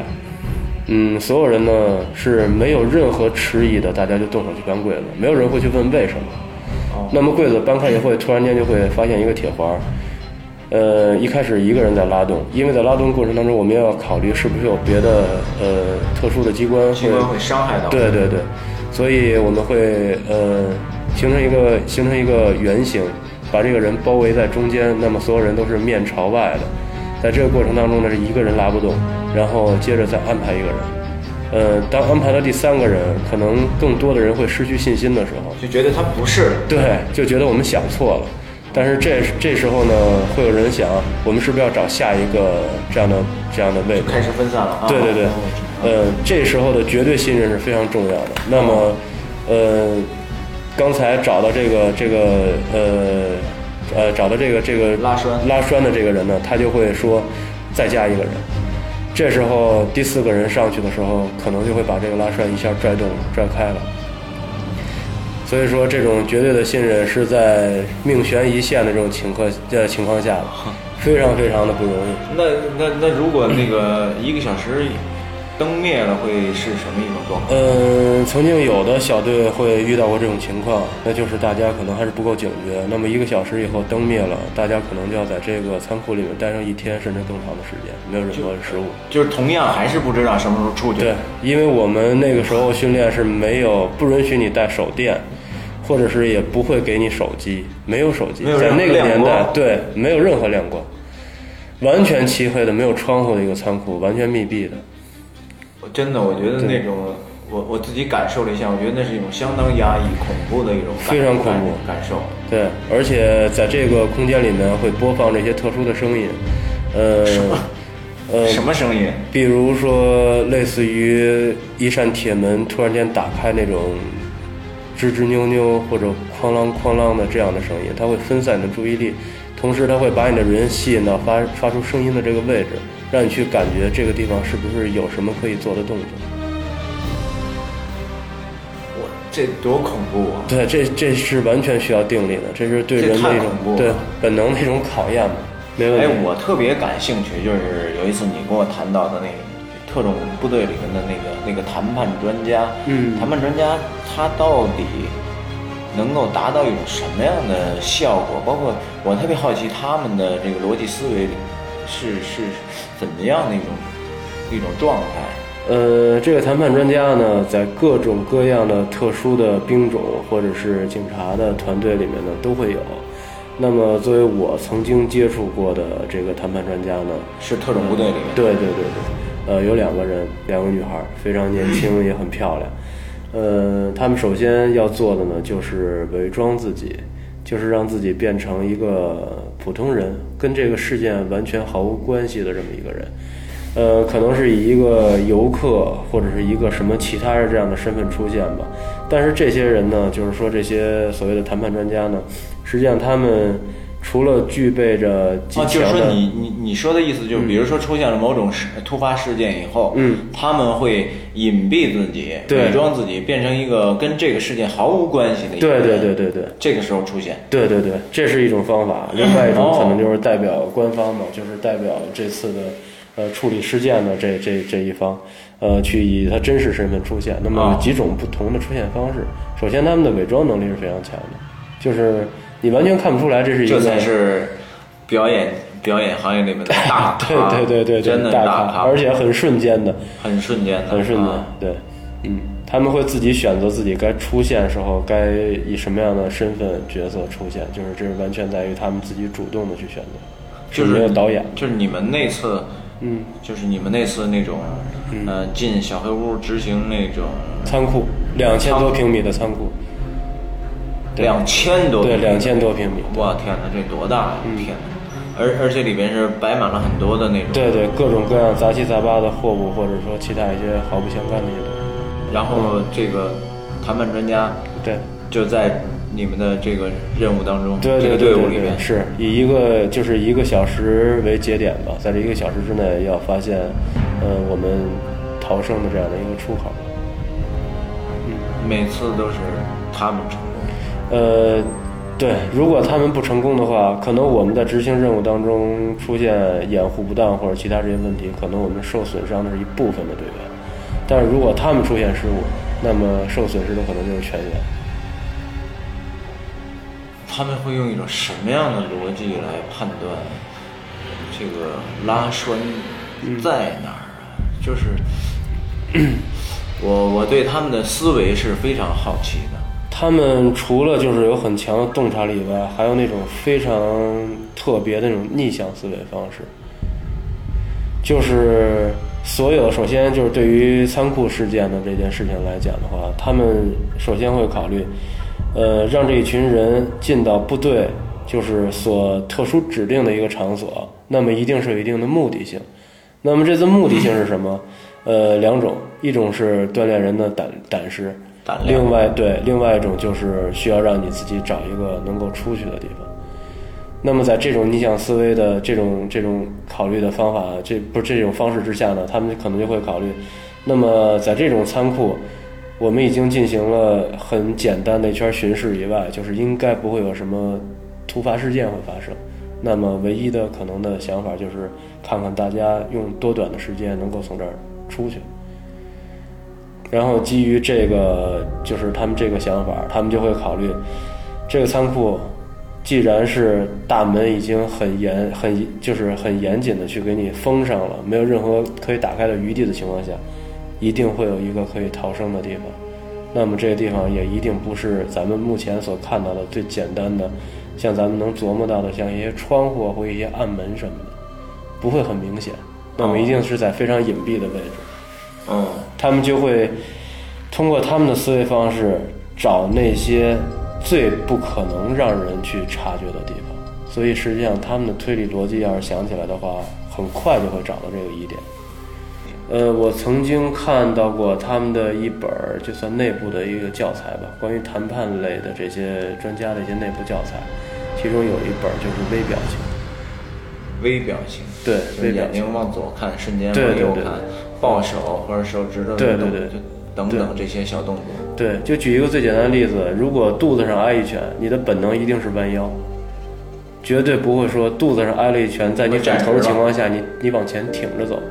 嗯，所有人呢是没有任何迟疑的，大家就动手去搬柜子，没有人会去问为什么。哦那么柜子搬开以后，突然间就会发现一个铁环儿，呃，一开始一个人在拉动，因为在拉动过程当中，我们要考虑是不是有别的呃特殊的机关机关会伤害到。对对对，所以我们会呃形成一个形成一个圆形，把这个人包围在中间，那么所有人都是面朝外的。在这个过程当中呢，是一个人拉不动，然后接着再安排一个人。呃，当安排到第三个人，可能更多的人会失去信心的时候，就觉得他不是。对，就觉得我们想错了。但是这这时候呢，会有人想，我们是不是要找下一个这样的这样的位置？开始分散了啊。对对对，呃，这时候的绝对信任是非常重要的。那么，呃，刚才找到这个这个呃呃找到这个这个拉栓拉栓的这个人呢，他就会说再加一个人。这时候第四个人上去的时候，可能就会把这个拉栓一下拽动拽开了。所以说，这种绝对的信任是在命悬一线的这种情况的情况下，非常非常的不容易。那那那如果那个一个小时灯灭了，会是什么一种状况？嗯，曾经有的小队会遇到过这种情况，那就是大家可能还是不够警觉。那么一个小时以后灯灭了，大家可能就要在这个仓库里面待上一天甚至更长的时间，没有任何食物。就是同样还是不知道什么时候出去。对，因为我们那个时候训练是没有不允许你带手电，或者是也不会给你手机，没有手机，在那个年代对，没有任何亮光，完全漆黑的，没有窗户的一个仓库，完全密闭的。真的，我觉得那种我我自己感受了一下，我觉得那是一种相当压抑、恐怖的一种感非常恐怖感感受。对，而且在这个空间里面会播放这些特殊的声音，呃，呃，什么声音？比如说类似于一扇铁门突然间打开那种吱吱扭扭或者哐啷哐啷的这样的声音，它会分散你的注意力，同时它会把你的人吸引到发发出声音的这个位置，让你去感觉这个地方是不是有什么可以做的动作。我这多恐怖啊！对，这这是完全需要定力的，这是对人的一种对本能的一种考验嘛，没问哎题。，我特别感兴趣，就是有一次你跟我谈到的那个特种部队里面的那个那个谈判专家，嗯谈判专家他到底能够达到一种什么样的效果？包括我特别好奇他们的这个逻辑思维是是怎么样的一种一种状态？呃，这个谈判专家呢，在各种各样的特殊的兵种或者是警察的团队里面呢，都会有。那么，作为我曾经接触过的这个谈判专家呢，是特种部队里面，对对对对，呃，有两个人，两个女孩儿，非常年轻，也很漂亮。呃，他们首先要做的呢，就是伪装自己，就是让自己变成一个普通人，跟这个事件完全毫无关系的这么一个人。呃，可能是以一个游客或者是一个什么其他的这样的身份出现吧。但是这些人呢，就是说这些所谓的谈判专家呢，实际上他们除了具备着极啊，强的，就是说你你你说的意思就是，比如说出现了某种事突发事件以后，嗯，他们会隐蔽自己，对伪装自己，变成一个跟这个事件毫无关系的一个对人。对对对对。这个时候出现，对对对，这是一种方法。另外一种哦可能就是代表官方嘛，就是代表这次的呃处理事件的这这这一方，呃，去以他真实身份出现。那么几种不同的出现方式。首先，他们的伪装能力是非常强的，就是你完全看不出来这是一个。这才是表演表演行业里面的大咖，对对对对对，真的大咖，而且很瞬间的，很瞬间的，很瞬间啊。对，嗯，他们会自己选择自己该出现时候该以什么样的身份角色出现，就是这是完全在于他们自己主动的去选择，就是没有导演。就是你们那次，嗯，就是你们那次那种，呃，进小黑屋执行那种仓库两千多平米的仓库，对两千多，对，两千多平米，哇天哪，这多大呀！天哪！而而且里边是摆满了很多的那种，对对，各种各样杂七杂八的货物，或者说其他一些毫不相干的一些东西。然后这个谈判专家对，就在你们的这个任务当中，对这个对对对对，队伍里面，是以一个就是一个小时为节点吧，在这一个小时之内要发现，呃，我们逃生的这样的一个出口。嗯每次都是他们成功。呃，对，如果他们不成功的话，可能我们在执行任务当中出现掩护不当或者其他这些问题，可能我们受损伤的是一部分的队员。但是如果他们出现失误，那么受损失的可能就是全员。他们会用一种什么样的逻辑来判断这个拉栓在哪儿啊？就是我我对他们的思维是非常好奇的。他们除了就是有很强的洞察力以外，还有那种非常特别的那种逆向思维方式，就是所有首先就是对于仓库事件的这件事情来讲的话，他们首先会考虑，呃，让这一群人进到部队就是所特殊指定的一个场所，那么一定是有一定的目的性。那么这次目的性是什么？呃，两种，一种是锻炼人的胆胆识，另外对，另外一种就是需要让你自己找一个能够出去的地方。那么在这种逆向思维的这种这种考虑的方法，这不是这种方式之下呢，他们可能就会考虑，那么在这种仓库，我们已经进行了很简单的一圈巡视以外，就是应该不会有什么突发事件会发生。那么唯一的可能的想法就是看看大家用多短的时间能够从这儿出去。然后基于这个，就是他们这个想法，他们就会考虑，这个仓库既然是大门已经很严、很就是很严谨的去给你封上了，没有任何可以打开的余地的情况下，一定会有一个可以逃生的地方。那么这个地方也一定不是咱们目前所看到的最简单的，像咱们能琢磨到的，像一些窗户或一些暗门什么的，不会很明显。那么一定是在非常隐蔽的位置。嗯，他们就会通过他们的思维方式找那些最不可能让人去察觉的地方，所以实际上他们的推理逻辑要是想起来的话，很快就会找到这个疑点。呃，我曾经看到过他们的一本儿，就算内部的一个教材吧，关于谈判类的这些专家的一些内部教材，其中有一本儿就是微表情。微表情，对就是微表情。眼睛往左看，瞬间往右看，抱手或者手指头对对对就等等这些小动作。对，就举一个最简单的例子，如果肚子上挨一拳，你的本能一定是弯腰，绝对不会说肚子上挨了一拳，在你转头的情况下，你你往前挺着走。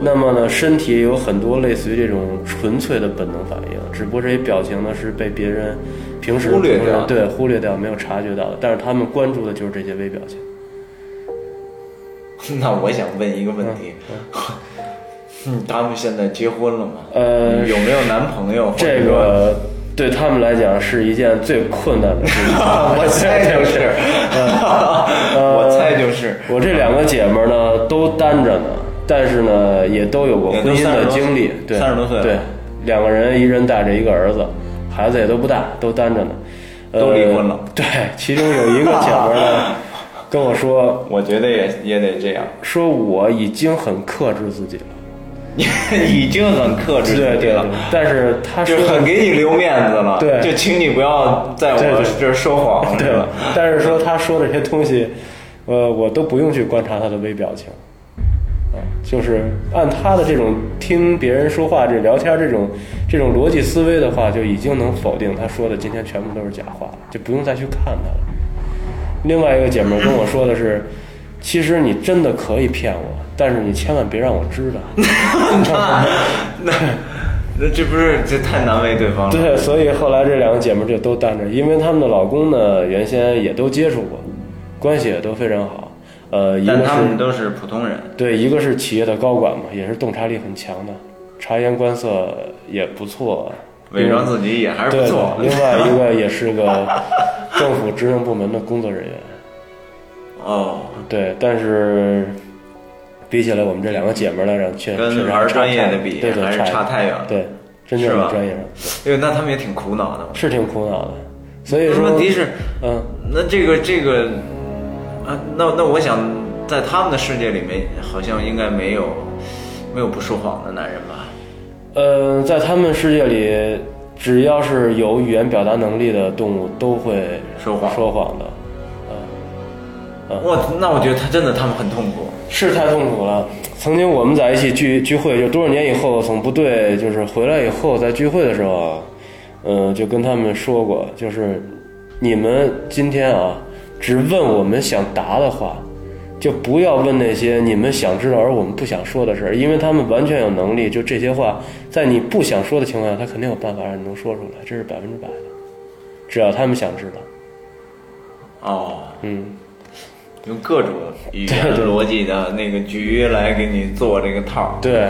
那么呢，身体也有很多类似于这种纯粹的本能反应，只不过这些表情呢是被别人平时忽略掉对忽略掉、没有察觉到的，但是他们关注的就是这些微表情。那我想问一个问题，嗯，他们现在结婚了吗？呃有没有男朋友？这个对他们来讲是一件最困难的事情。我猜就是，我猜就是，我这两个姐们儿呢都单着呢，但是呢也都有过婚姻的经历，对，三十多岁对，两个人一人带着一个儿子，孩子也都不大，都单着呢，呃都离婚了。对，其中有一个姐们儿呢跟我说，我觉得也也得这样，说我已经很克制自己了，已经很克制对对了，，但是他就说很给你留面子了，对就请你不要在我这儿说谎，对是吧？但是说他说的这些东西，呃，我都不用去观察他的微表情，啊，就是按他的这种听别人说话、这聊天这种这种逻辑思维的话，就已经能否定他说的今天全部都是假话了，就不用再去看他了。另外一个姐们儿跟我说的是，其实你真的可以骗我，但是你千万别让我知道。那那这不是这太难为对方了？对，所以后来这两个姐们儿就都单着，因为她们的老公呢，原先也都接触过，关系也都非常好。呃，一个但他们是都是普通人，对，一个是企业的高管嘛，也是洞察力很强的，察言观色也不错，伪装自己也还是不错。。另外一个也是个政府职能部门的工作人员，哦，对，但是比起来我们这两个姐们儿来讲，确确实还是专业的太比还是对对差差太远了。对，真正的专业上因为那他们也挺苦恼的。是挺苦恼的，所以说问题是，嗯。那这个这个啊，那那我想在他们的世界里面，好像应该没有没有不说谎的男人吧？呃，在他们世界里，只要是有语言表达能力的动物，都会说谎说谎的。我那我觉得他真的他们很痛苦。是太痛苦了。曾经我们在一起聚聚会，就多少年以后从部队就是回来以后，在聚会的时候，嗯、就跟他们说过，就是你们今天啊，只问我们想答的话，就不要问那些你们想知道而我们不想说的事儿，因为他们完全有能力，就这些话，在你不想说的情况下，他肯定有办法让你能说出来，这是百分之百的，只要他们想知道。哦，嗯，用各种逻辑的那个局来给你做这个套儿。对，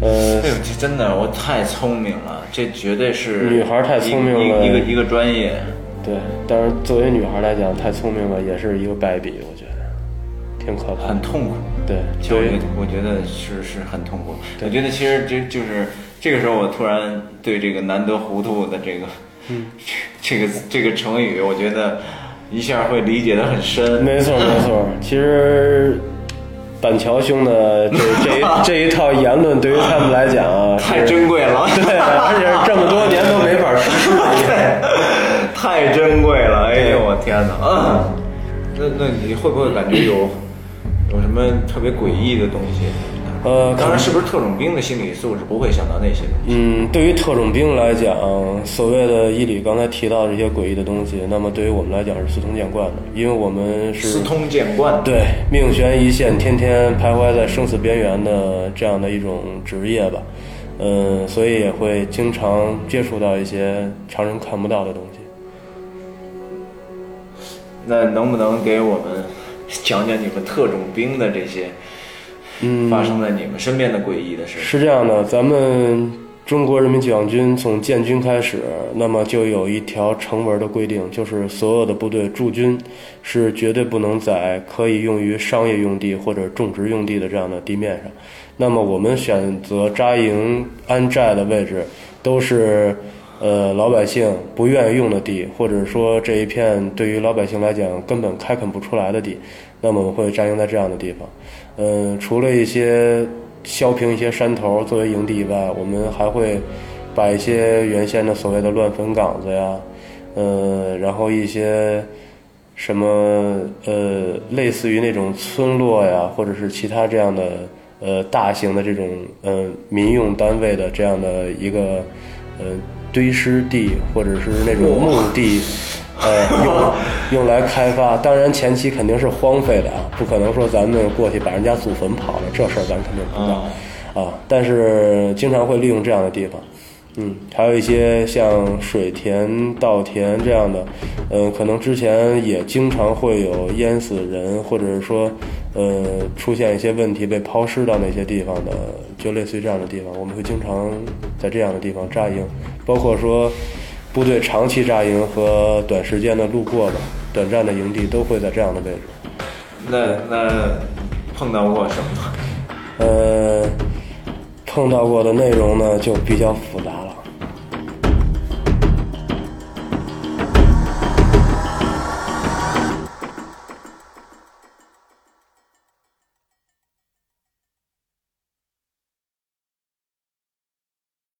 呃这真的我太聪明了，这绝对是女孩太聪明了一一个一个专业。对，但是作为女孩来讲，太聪明了也是一个败笔，我觉得挺可怕。很痛苦。对，其实我觉得我觉得是是很痛苦。我觉得其实这就是这个时候，我突然对这个难得糊涂的这个，嗯 这个这个成语，我觉得一下会理解的很深。没错没错。其实板桥兄的这 这一这一套言论，对于他们来讲啊，太珍贵了，对，而且是这么多年都没法实施的。太珍贵了！哎呦，我天哪！啊，那那你会不会感觉有有什么特别诡异的东西？呃，当然，是不是特种兵的心理素质不会想到那些东西？嗯，对于特种兵来讲，所谓的伊里刚才提到这些诡异的东西，那么对于我们来讲是司空见惯的，因为我们是司空见惯。对，命悬一线，天天徘徊在生死边缘的这样的一种职业吧，嗯，所以也会经常接触到一些常人看不到的东西。那能不能给我们讲讲你们特种兵的这些，嗯发生在你们身边的诡异的事？是这样的，咱们中国人民解放军从建军开始，那么就有一条成文的规定，就是所有的部队驻军是绝对不能在可以用于商业用地或者种植用地的这样的地面上。那么我们选择扎营安寨的位置，都是呃老百姓不愿意用的地，或者说这一片对于老百姓来讲根本开垦不出来的地，那么我们会扎营在这样的地方。嗯、除了一些削平一些山头作为营地以外，我们还会把一些原先的所谓的乱坟岗子呀，呃，然后一些什么呃，类似于那种村落呀，或者是其他这样的呃大型的这种呃民用单位的这样的一个呃堆尸地，或者是那种墓地，呃用 用来开发。当然前期肯定是荒废的啊，不可能说咱们过去把人家祖坟刨了，这事儿咱肯定不干。啊，但是经常会利用这样的地方，嗯，还有一些像水田、稻田这样的，嗯，可能之前也经常会有淹死人，或者是说，呃，出现一些问题被抛尸到那些地方的，就类似于这样的地方，我们会经常在这样的地方扎营，包括说部队长期扎营和短时间的路过的短暂的营地都会在这样的位置。那那碰到过什么？呃，碰到过的内容呢就比较复杂了。